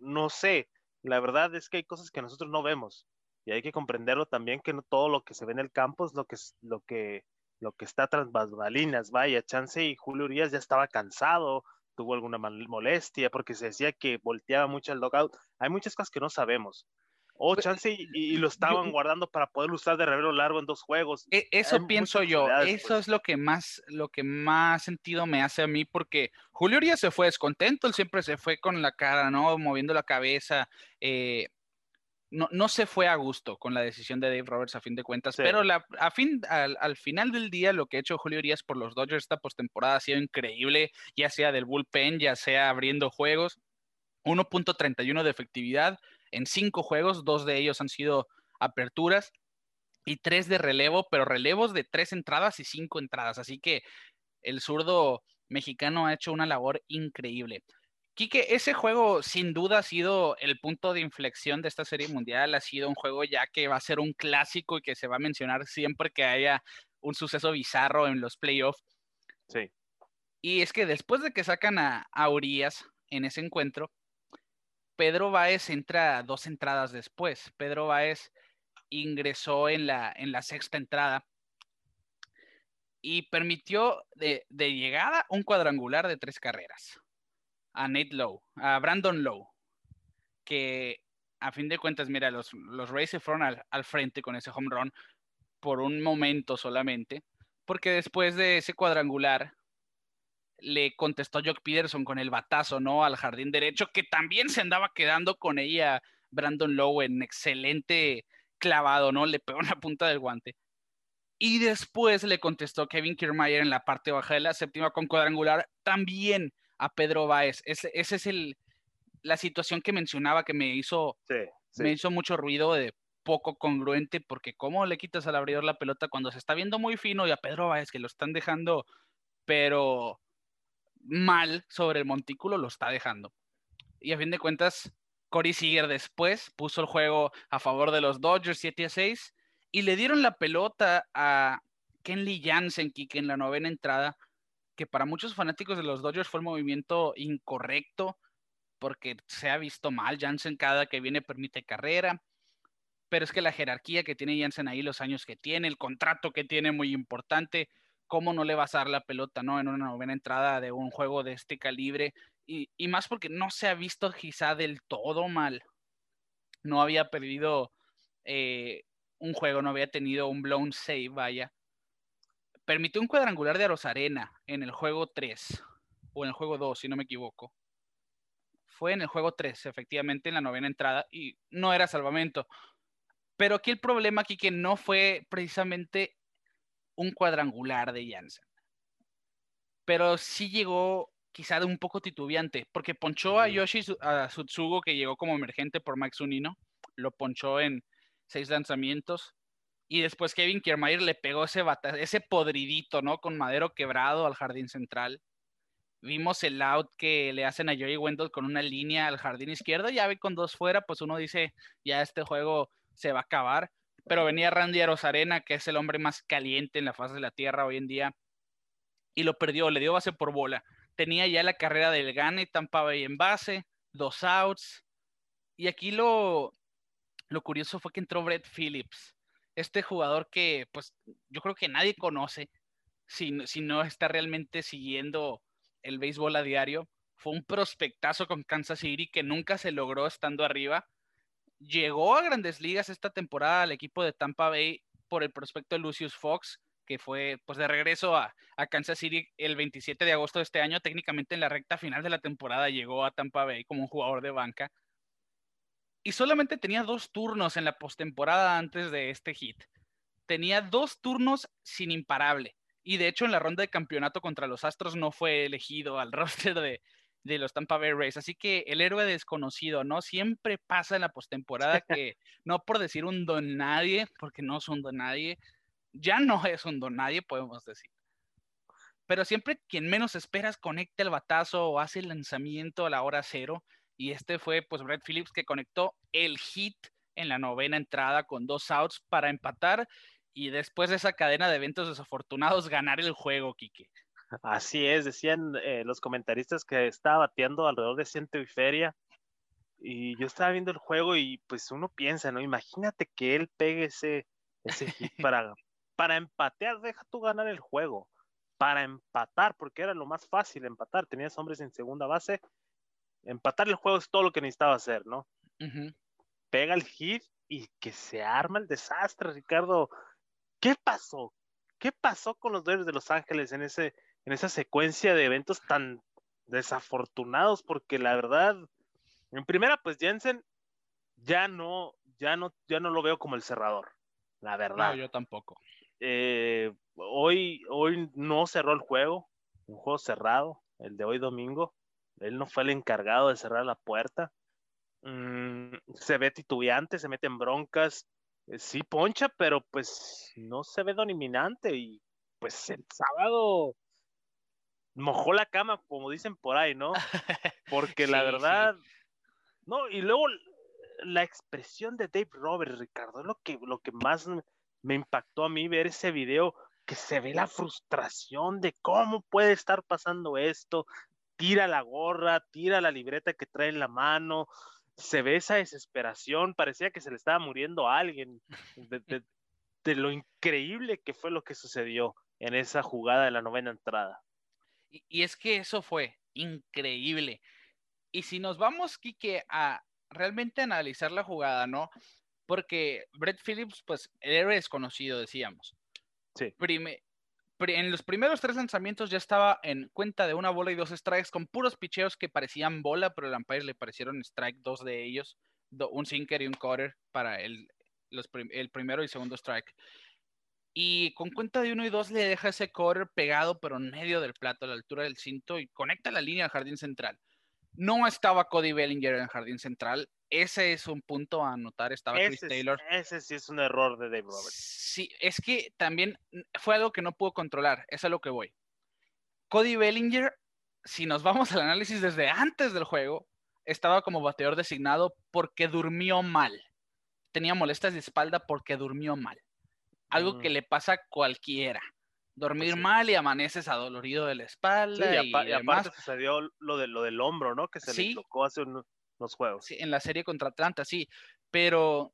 no sé, la verdad es que hay cosas que nosotros no vemos y hay que comprenderlo también que no todo lo que se ve en el campo es lo que, lo que, lo que está tras bambalinas. Vaya, Chance y Julio Urias ya estaba cansado, tuvo alguna molestia porque se decía que volteaba mucho el logout. Hay muchas cosas que no sabemos. O pues, chance y, lo estaban guardando para poder usar de revelo largo en dos juegos. E, eso pienso yo, eso pues. es lo que más, lo que más sentido me hace a mí, porque Julio Urias se fue descontento, él siempre se fue con la cara, ¿no? Moviendo la cabeza. Eh, no, no, se fue a gusto con la decisión de Dave Roberts a fin de cuentas, pero la, a fin, al, al, final del día lo que ha hecho Julio Urias por los Dodgers esta postemporada ha sido increíble, ya sea del bullpen, ya sea abriendo juegos. 1.31 de efectividad, en cinco juegos, dos de ellos han sido aperturas y tres de relevo, pero relevos de tres entradas y cinco entradas. Así que el zurdo mexicano ha hecho una labor increíble. Quique, ese juego sin duda ha sido el punto de inflexión de esta serie mundial, ha sido un juego ya que va a ser un clásico y que se va a mencionar siempre que haya un suceso bizarro en los playoffs. Sí. Y es que después de que sacan a, a Urias en ese encuentro, Pedro Báez entra dos entradas después. Pedro Báez ingresó en la, en la sexta entrada y permitió de, llegada un cuadrangular de tres carreras a Nate Lowe, a Brandon Lowe, que a fin de cuentas, mira, los, los Rays se fueron al, al, frente con ese home run por un momento solamente, porque después de ese cuadrangular, le contestó Jock Peterson con el batazo, ¿no? Al jardín derecho, que también se andaba quedando con ella Brandon Lowe en excelente clavado, ¿no? Le pegó en la punta del guante. Y después le contestó Kevin Kiermaier en la parte baja de la séptima con cuadrangular también a Pedro Báez. Esa es el, la situación que mencionaba que me hizo, me hizo mucho ruido de poco congruente, porque cómo le quitas al abridor la pelota cuando se está viendo muy fino y a Pedro Báez que lo están dejando, pero mal sobre el montículo lo está dejando. Y a fin de cuentas, Corey Seager después puso el juego a favor de los Dodgers 7 a 6 y le dieron la pelota a Kenley Jansen, que en la novena entrada, que para muchos fanáticos de los Dodgers fue el movimiento incorrecto porque se ha visto mal. Jansen cada que viene permite carrera, pero es que la jerarquía que tiene Jansen ahí, los años que tiene, el contrato que tiene muy importante, ¿cómo no le vas a dar la pelota, no? En una novena entrada de un juego de este calibre. Y, más porque no se ha visto quizá del todo mal. No había perdido eh, un juego, no había tenido un blown save, vaya. Permitió un cuadrangular de Arosarena en el juego 3, o en el juego 2, si no me equivoco. Fue en el juego 3, efectivamente, en la novena entrada, y no era salvamento. Pero aquí el problema aquí que no fue precisamente un cuadrangular de Jansen. Pero sí llegó quizá de un poco titubeante, porque ponchó a Yoshi a Sutsugo, que llegó como emergente por Max Unino, lo ponchó en seis lanzamientos, y después Kevin Kiermaier le pegó ese, ese podridito, ¿no? Con madero quebrado al jardín central. Vimos el out que le hacen a Joey Wendell con una línea al jardín izquierdo, ya ve con dos fuera, pues uno dice, ya este juego se va a acabar pero venía Randy Arozarena, que es el hombre más caliente en la faz de la tierra hoy en día, y lo perdió, le dio base por bola. Tenía ya la carrera del Gane, Tampa Bay en base, dos outs, y aquí lo, lo curioso fue que entró Brett Phillips, este jugador que pues yo creo que nadie conoce si, si no está realmente siguiendo el béisbol a diario. Fue un prospectazo con Kansas City que nunca se logró estando arriba llegó a grandes ligas esta temporada al equipo de Tampa Bay por el prospecto Lucius Fox, que fue pues de regreso a, Kansas City el 27 de agosto de este año, técnicamente en la recta final de la temporada llegó a Tampa Bay como un jugador de banca. Y solamente tenía dos turnos en la postemporada antes de este hit. Tenía dos turnos sin imparable. Y de hecho en la ronda de campeonato contra los Astros no fue elegido al roster de, de los Tampa Bay Rays. Así que el héroe desconocido, ¿no? Siempre pasa en la postemporada que, no por decir un don nadie, porque no es un don nadie, ya no es un don nadie, podemos decir. Pero siempre quien menos esperas conecta el batazo o hace el lanzamiento a la hora cero. Y este fue, pues, Brett Phillips que conectó el hit en la novena entrada con dos outs para empatar y después de esa cadena de eventos desafortunados ganar el juego, Quique. Así es, decían eh, los comentaristas que estaba bateando alrededor de ciento y feria. Y yo estaba viendo el juego y pues uno piensa, ¿no? Imagínate que él pegue ese, ese hit para, para empatear, deja tú ganar el juego. Para empatar, porque era lo más fácil empatar. Tenías hombres en segunda base. Empatar el juego es todo lo que necesitaba hacer, ¿no? Pega el hit y que se arma el desastre, Ricardo. ¿Qué pasó? ¿Qué pasó con los Dodgers de Los Ángeles en ese en esa secuencia de eventos tan desafortunados, porque la verdad, en primera, pues Jensen ya no, ya no, ya no lo veo como el cerrador, la verdad. No, yo tampoco. Eh, hoy, hoy no cerró el juego, un juego cerrado, el de hoy domingo. Él no fue el encargado de cerrar la puerta. Mm, se ve titubeante, se mete en broncas. Eh, sí poncha, pero pues no se ve dominante. Y pues el sábado mojó la cama, como dicen por ahí, ¿no? Porque la verdad, no, y luego la expresión de Dave Roberts, Ricardo, es lo que, lo que más me impactó a mí ver ese video, que se ve la frustración de cómo puede estar pasando esto, tira la gorra, tira la libreta que trae en la mano, se ve esa desesperación, parecía que se le estaba muriendo a alguien, de lo increíble que fue lo que sucedió en esa jugada de la novena entrada. Y, es que eso fue increíble. Y si nos vamos, Kike, a realmente analizar la jugada, ¿no? Porque Brett Phillips, pues, el héroe desconocido, decíamos. Sí. en los primeros tres lanzamientos ya estaba en cuenta de una bola y dos strikes con puros picheos que parecían bola, pero al umpire le parecieron strike dos de ellos, un sinker y un cutter para el, el primero y segundo strike. Y con cuenta de uno y dos le deja ese core pegado, pero en medio del plato, a la altura del cinto, y conecta la línea al jardín central. No estaba Cody Bellinger en el jardín central. Ese es un punto a anotar. Estaba Chris Taylor. Ese sí es un error de Dave Roberts. Sí, es que también fue algo que no pudo controlar. Es a lo que voy. Cody Bellinger, si nos vamos al análisis desde antes del juego, estaba como bateador designado porque durmió mal. Tenía molestias de espalda porque durmió mal algo que le pasa a cualquiera. Dormir mal y amaneces adolorido de la espalda. y, aparte sucedió lo, de, lo del hombro, ¿no? Que se le tocó hace unos, juegos. Sí, en la serie contra Atlanta, sí. Pero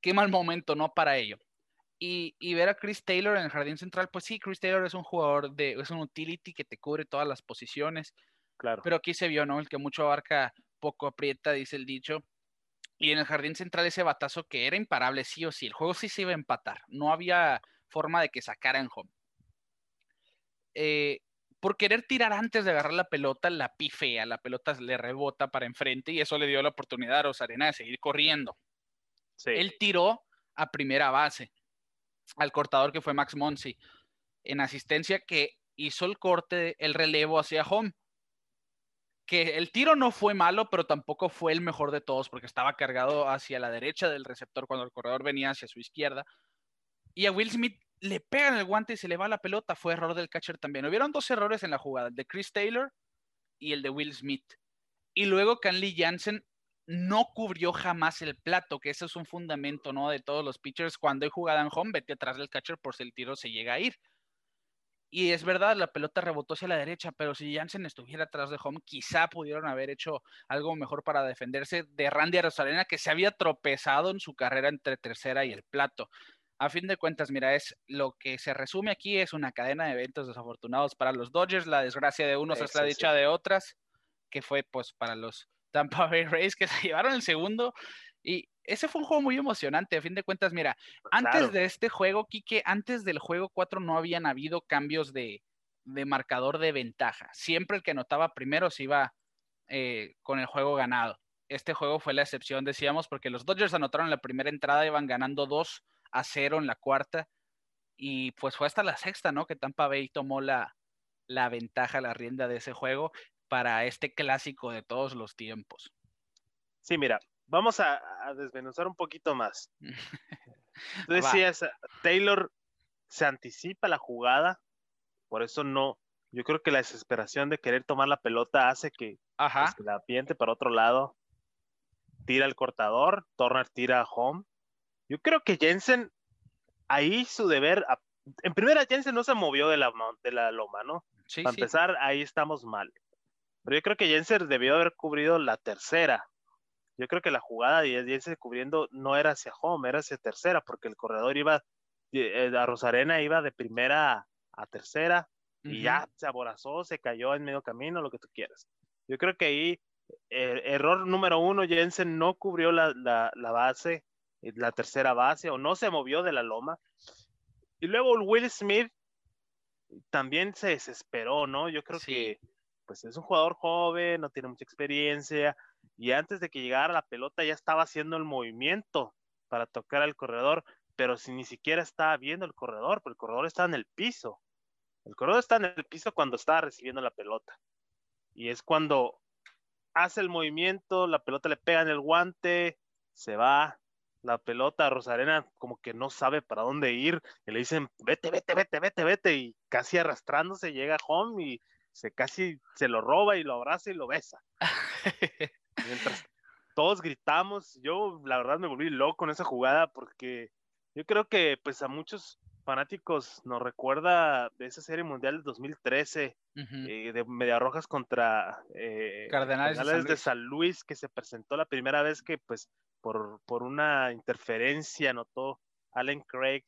qué mal momento, ¿no? Para ello. Y, y, ver a Chris Taylor en el jardín central, pues sí, Chris Taylor es un jugador de, es un utility que te cubre todas las posiciones. Claro. Pero aquí se vio, ¿no? El que mucho abarca, poco aprieta, dice el dicho. Y en el jardín central ese batazo que era imparable sí o sí. El juego sí se iba a empatar. No había forma de que sacaran home. Eh, por querer tirar antes de agarrar la pelota, la pifea, la pelota le rebota para enfrente y eso le dio la oportunidad a Rosarena de seguir corriendo. Él tiró a primera base al cortador que fue Max Monsi en asistencia que hizo el corte, el relevo hacia home que el tiro no fue malo, pero tampoco fue el mejor de todos porque estaba cargado hacia la derecha del receptor cuando el corredor venía hacia su izquierda. Y a Will Smith le pegan el guante y se le va la pelota. Fue error del catcher también. Hubieron dos errores en la jugada, el de Chris Taylor y el de Will Smith. Y luego Canley Jansen no cubrió jamás el plato, que ese es un fundamento, ¿no? De todos los pitchers. Cuando hay jugada en home, vete atrás del catcher por si el tiro se llega a ir. Y es verdad, la pelota rebotó hacia la derecha, pero si Jansen estuviera atrás de home, quizá pudieron haber hecho algo mejor para defenderse de Randy Rosalena, que se había tropezado en su carrera entre tercera y el plato. A fin de cuentas, mira, es lo que se resume aquí es una cadena de eventos desafortunados para los Dodgers, la desgracia de unos es la dicha de otras, que fue pues para los Tampa Bay Rays que se llevaron el segundo y ese fue un juego muy emocionante. A fin de cuentas, mira, antes de este juego, Quique, antes del juego 4 no habían habido cambios de, marcador de ventaja. Siempre el que anotaba primero se iba eh, con el juego ganado. Este juego fue la excepción, decíamos, porque los Dodgers anotaron la primera entrada, iban ganando 2 a 0 en la cuarta. Y pues fue hasta la sexta, ¿no? Que Tampa Bay tomó la, la ventaja, la rienda de ese juego para este clásico de todos los tiempos. Sí, mira, vamos a, desmenuzar un poquito más. Tú decías, Taylor se anticipa la jugada, por eso no. Yo creo que la desesperación de querer tomar la pelota hace que, pues, la piente para otro lado, tira el cortador, Turner tira a home. Yo creo que Jensen, ahí su deber, en primera Jensen no se movió de la, de la loma, ¿no? Para empezar, ahí estamos mal. Pero yo creo que Jensen debió haber cubrido la tercera. Yo creo que la jugada de Jensen cubriendo no era hacia home, era hacia tercera, porque el corredor iba, eh, a Rosarena iba de primera a tercera y ya se aborazó, se cayó en medio camino, lo que tú quieras. Yo creo que ahí, eh, error número uno, Jensen no cubrió la, la base la tercera base o no se movió de la loma. Y luego Will Smith también se desesperó, ¿no? Yo creo que pues es un jugador joven, no tiene mucha experiencia y antes de que llegara la pelota ya estaba haciendo el movimiento para tocar al corredor, pero si ni siquiera estaba viendo el corredor, porque el corredor está en el piso. El corredor está en el piso cuando estaba recibiendo la pelota. Y es cuando hace el movimiento, la pelota le pega en el guante, se va, la pelota Rosarena como que no sabe para dónde ir, y le dicen, vete, vete, vete, vete, vete, y casi arrastrándose llega home y se casi se lo roba y lo abraza y lo besa. Mientras todos gritamos, yo la verdad me volví loco en esa jugada porque yo creo que pues a muchos fanáticos nos recuerda de esa serie mundial del 2013 eh, de Media Rojas contra eh, Cardenales, de San Luis que se presentó la primera vez que pues por, por una interferencia, notó Allen Craig.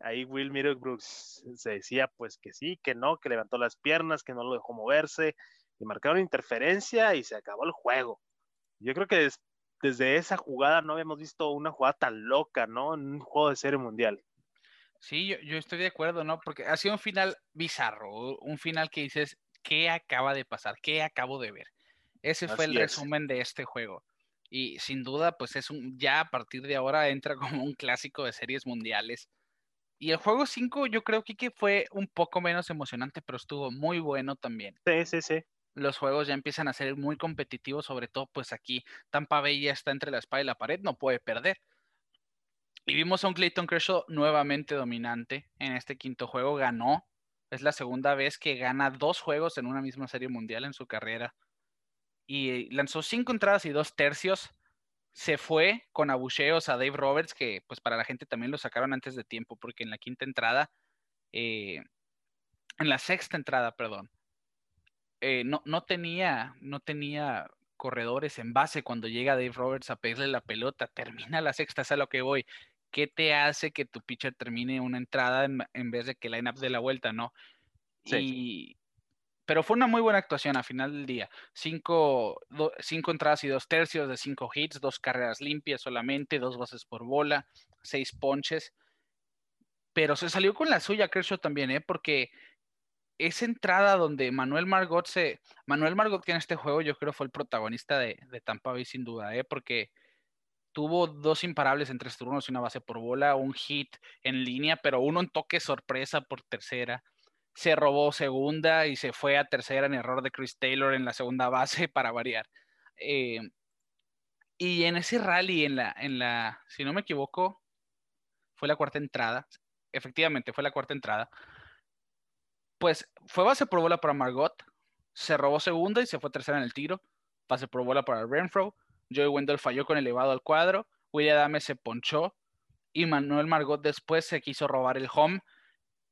Ahí Will Middlebrooks se decía pues que sí, que no, que levantó las piernas, que no lo dejó moverse, y marcaron interferencia y se acabó el juego. Yo creo que desde esa jugada no habíamos visto una jugada tan loca, ¿no? En un juego de serie mundial. Sí, yo, estoy de acuerdo, ¿no? Porque ha sido un final bizarro, un final que dices, ¿qué acaba de pasar? ¿Qué acabo de ver? Ese fue el resumen de este juego. Y sin duda, pues es un, ya a partir de ahora entra como un clásico de series mundiales. Y el juego 5 yo creo que fue un poco menos emocionante, pero estuvo muy bueno también. Sí, sí, sí. Los juegos ya empiezan a ser muy competitivos, sobre todo pues aquí Tampa Bay ya está entre la espada y la pared, no puede perder. Y vimos a un Clayton Kershaw nuevamente dominante en este quinto juego, ganó. Es la segunda vez que gana dos juegos en una misma serie mundial en su carrera y lanzó cinco entradas y dos tercios. Se fue con abucheos a Dave Roberts, que pues para la gente también lo sacaron antes de tiempo, porque en la quinta entrada, eh, en la sexta entrada, perdón, eh, no, no, tenía, no tenía corredores en base cuando llega Dave Roberts a pedirle la pelota. Termina la sexta, es a lo que voy. ¿Qué te hace que tu pitcher termine una entrada en, vez de que line up de la vuelta, no? Sí. Pero fue una muy buena actuación a final del día. Cinco, cinco entradas y dos tercios de cinco hits, dos carreras limpias solamente, dos bases por bola, seis ponches. Pero se salió con la suya Kershaw también, ¿eh? Porque esa entrada donde Manuel Margot se. Manuel Margot, que en este juego yo creo fue el protagonista de, de Tampa Bay sin duda, ¿eh? Porque tuvo dos imparables en tres turnos una base por bola, un hit en línea, pero uno en toque sorpresa por tercera se robó segunda y se fue a tercera en error de Chris Taylor en la segunda base para variar. Eh, y en ese rally, en la, en la, si no me equivoco, fue la cuarta entrada. Efectivamente, fue la cuarta entrada. Pues fue base por bola para Margot, se robó segunda y se fue tercera en el tiro. Base por bola para Renfro. Joey Wendell falló con elevado al cuadro. William Adame se ponchó. Y Manuel Margot después se quiso robar el home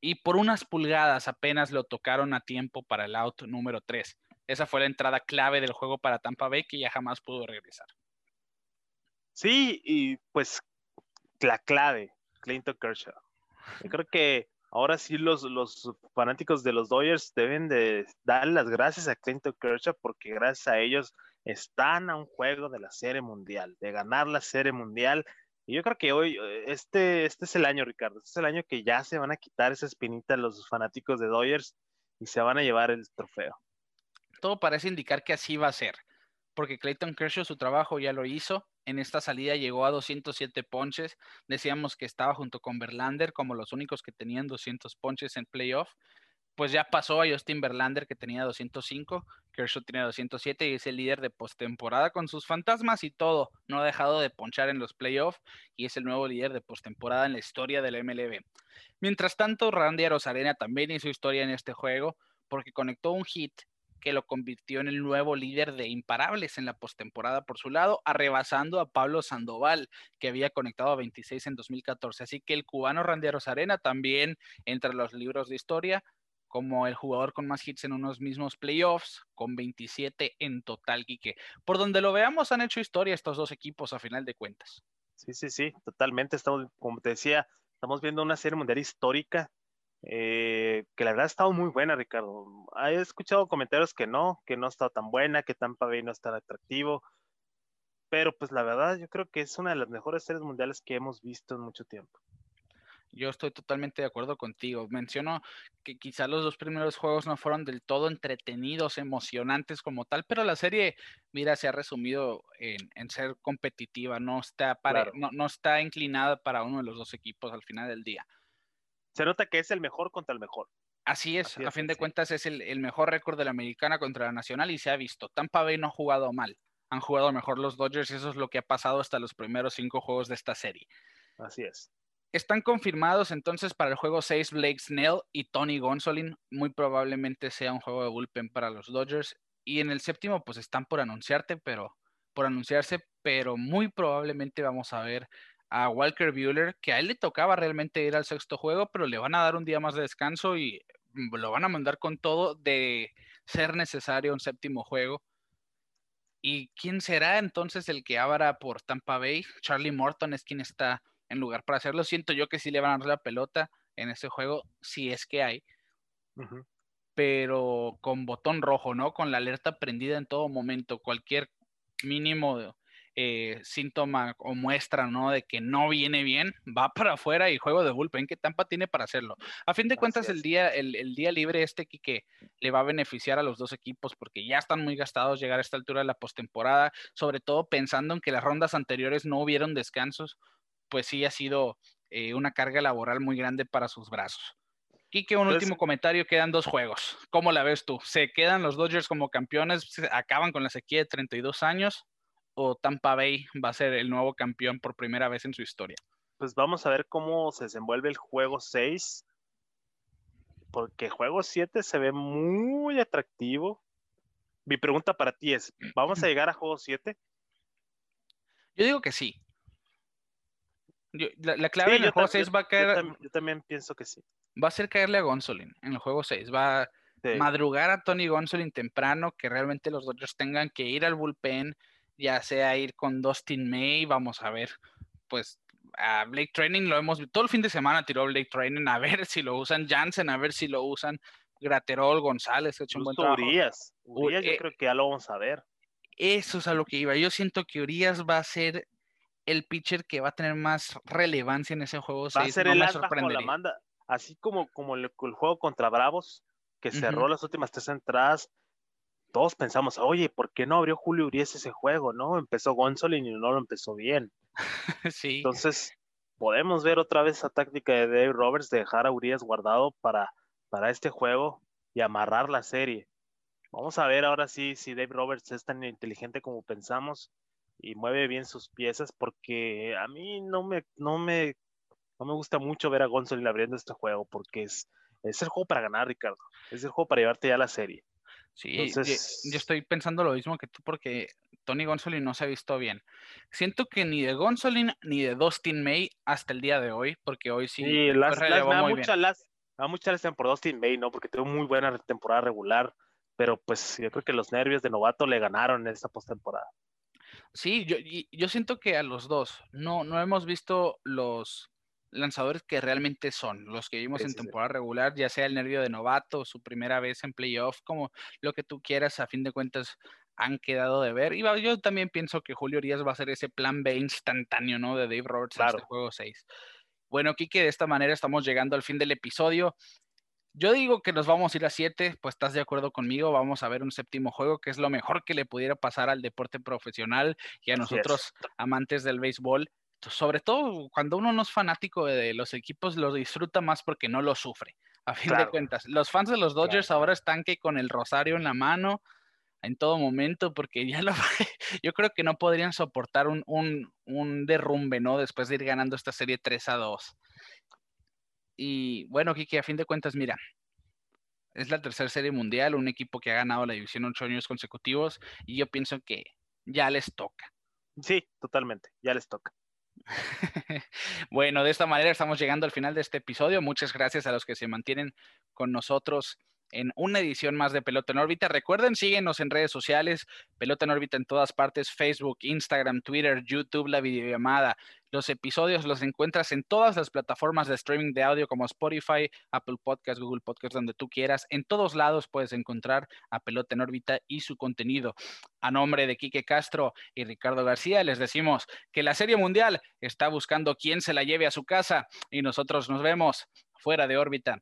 y por unas pulgadas apenas lo tocaron a tiempo para el out número 3. Esa fue la entrada clave del juego para Tampa Bay que ya jamás pudo regresar. Sí, y pues la clave, Clinton Kershaw. Yo creo que ahora sí los, los fanáticos de los Dodgers deben de darle las gracias a Clinton Kershaw porque gracias a ellos están a un juego de la Serie Mundial, de ganar la Serie Mundial y yo creo que hoy, este, este es el año, Ricardo, este es el año que ya se van a quitar esa espinita los fanáticos de Dodgers y se van a llevar el trofeo. Todo parece indicar que así va a ser, porque Clayton Kershaw su trabajo ya lo hizo. En esta salida llegó a 207 ponches. Decíamos que estaba junto con Verlander como los únicos que tenían 200 ponches en playoff. Pues ya pasó a Justin Verlander que tenía 205. Kershaw tiene 207 y es el líder de postemporada con sus fantasmas y todo. No ha dejado de ponchar en los playoffs y es el nuevo líder de postemporada en la historia del MLB. Mientras tanto, Randy Arozarena también hizo historia en este juego porque conectó un hit que lo convirtió en el nuevo líder de imparables en la postemporada por su lado, arrebasando a Pablo Sandoval, que había conectado a 26 en 2014. Así que el cubano Randy Arozarena también entre los libros de historia como el jugador con más hits en unos mismos playoffs, con 27 en total, Quique. Por donde lo veamos, han hecho historia estos dos equipos a final de cuentas. Sí, sí, sí, totalmente. Estamos, como te decía, estamos viendo una serie mundial histórica eh, que la verdad ha estado muy buena, Ricardo. He escuchado comentarios que no, que no ha estado tan buena, que Tampa Bay no está tan atractivo, pero pues la verdad yo creo que es una de las mejores series mundiales que hemos visto en mucho tiempo. Yo estoy totalmente de acuerdo contigo. Menciono que quizá los dos primeros juegos no fueron del todo entretenidos, emocionantes como tal, pero la serie, mira, se ha resumido en, ser competitiva, no está, para, no, está inclinada para uno de los dos equipos al final del día. Se nota que es el mejor contra el mejor. Así es, a fin de cuentas es el, el mejor récord de la americana contra la nacional y se ha visto. Tampa Bay no ha jugado mal, han jugado mejor los Dodgers y eso es lo que ha pasado hasta los primeros cinco juegos de esta serie. Así es. Están confirmados entonces para el juego 6 Blake Snell y Tony Gonsolin. Muy probablemente sea un juego de bullpen para los Dodgers. Y en el séptimo, pues están por anunciarte, pero por anunciarse, pero muy probablemente vamos a ver a Walker Bueller, que a él le tocaba realmente ir al sexto juego, pero le van a dar un día más de descanso y lo van a mandar con todo de ser necesario un séptimo juego. ¿Y quién será entonces el que abra por Tampa Bay? Charlie Morton es quien está en lugar para hacerlo. Siento yo que sí le van a dar la pelota en ese juego, si es que hay. Pero con botón rojo, ¿no? Con la alerta prendida en todo momento. Cualquier mínimo eh, síntoma o muestra, ¿no? De que no viene bien, va para afuera y juego de bullpen que Tampa tiene para hacerlo. A fin de cuentas, el día, el, día libre este que le va a beneficiar a los dos equipos porque ya están muy gastados llegar a esta altura de la postemporada, sobre todo pensando en que las rondas anteriores no hubieron descansos pues sí ha sido eh, una carga laboral muy grande para sus brazos. Quique, un último comentario, quedan dos juegos. ¿Cómo la ves tú? ¿Se quedan los Dodgers como campeones? ¿Acaban con la sequía de 32 años? ¿O Tampa Bay va a ser el nuevo campeón por primera vez en su historia? Pues vamos a ver cómo se desenvuelve el juego 6. Porque juego 7 se ve muy atractivo. Mi pregunta para ti es, ¿vamos a llegar a juego 7? Yo digo que sí la, clave en el juego 6 va a caer. Yo, también pienso que sí. Va a ser caerle a Gonsolin en el juego 6. Va a madrugar a Tony Gonsolin temprano, que realmente los Dodgers tengan que ir al bullpen, ya sea ir con Dustin May. Vamos a ver, pues a Blake Training lo hemos todo el fin de semana tiró Blake Training a ver si lo usan Jansen, a ver si lo usan Graterol, González, ha hecho un buen trabajo. Urias, Urias yo eh, creo que ya lo vamos a ver. Eso es a lo que iba. Yo siento que Urias va a ser el pitcher que va a tener más relevancia en ese juego. Va a ser el as bajo la manda, así como, como el, juego contra Bravos, que cerró las últimas tres entradas. Todos pensamos, oye, ¿por qué no abrió Julio Urias ese juego? No, empezó Gonzolin y no lo empezó bien. sí. Entonces, podemos ver otra vez esa táctica de Dave Roberts de dejar a Urias guardado para, para este juego y amarrar la serie. Vamos a ver ahora sí si Dave Roberts es tan inteligente como pensamos y mueve bien sus piezas porque a mí no me, no me, no me gusta mucho ver a Gonzalo abriendo este juego porque es, es el juego para ganar, Ricardo. Es el juego para llevarte ya a la serie. Sí, yo, estoy pensando lo mismo que tú porque Tony Gonsolin no se ha visto bien. Siento que ni de Gonsolin ni de Dustin May hasta el día de hoy, porque hoy sí. sí las, las, me da mucha las, por Dustin May, ¿no? Porque tuvo muy buena temporada regular, pero pues yo creo que los nervios de novato le ganaron en esta postemporada. Sí, yo, yo siento que a los dos no, no hemos visto los lanzadores que realmente son, los que vimos en temporada regular, ya sea el nervio de novato, su primera vez en playoff, como lo que tú quieras, a fin de cuentas han quedado de ver. Y yo también pienso que Julio Urias va a ser ese plan B instantáneo, ¿no? De Dave Roberts en este juego 6. Bueno, Kike, de esta manera estamos llegando al fin del episodio. Yo digo que nos vamos a ir a siete, pues estás de acuerdo conmigo, vamos a ver un séptimo juego, que es lo mejor que le pudiera pasar al deporte profesional y a nosotros amantes del béisbol. Sobre todo cuando uno no es fanático de los equipos, lo disfruta más porque no lo sufre. A fin de cuentas, los fans de los Dodgers ahora están que con el rosario en la mano, en todo momento, porque ya lo, yo creo que no podrían soportar un, un, derrumbe, ¿no? Después de ir ganando esta serie 3 a 2. Y bueno, Kiki, a fin de cuentas, mira, es la tercera serie mundial, un equipo que ha ganado la división ocho años consecutivos, y yo pienso que ya les toca. Sí, totalmente, ya les toca. bueno, de esta manera estamos llegando al final de este episodio. Muchas gracias a los que se mantienen con nosotros en una edición más de Pelota en órbita. Recuerden, síguenos en redes sociales, Pelota en órbita en todas partes, Facebook, Instagram, Twitter, YouTube, la videollamada. Los episodios los encuentras en todas las plataformas de streaming de audio como Spotify, Apple Podcast, Google Podcast, donde tú quieras. En todos lados puedes encontrar a Pelota en órbita y su contenido. A nombre de Quique Castro y Ricardo García, les decimos que la Serie Mundial está buscando quién se la lleve a su casa y nosotros nos vemos fuera de órbita.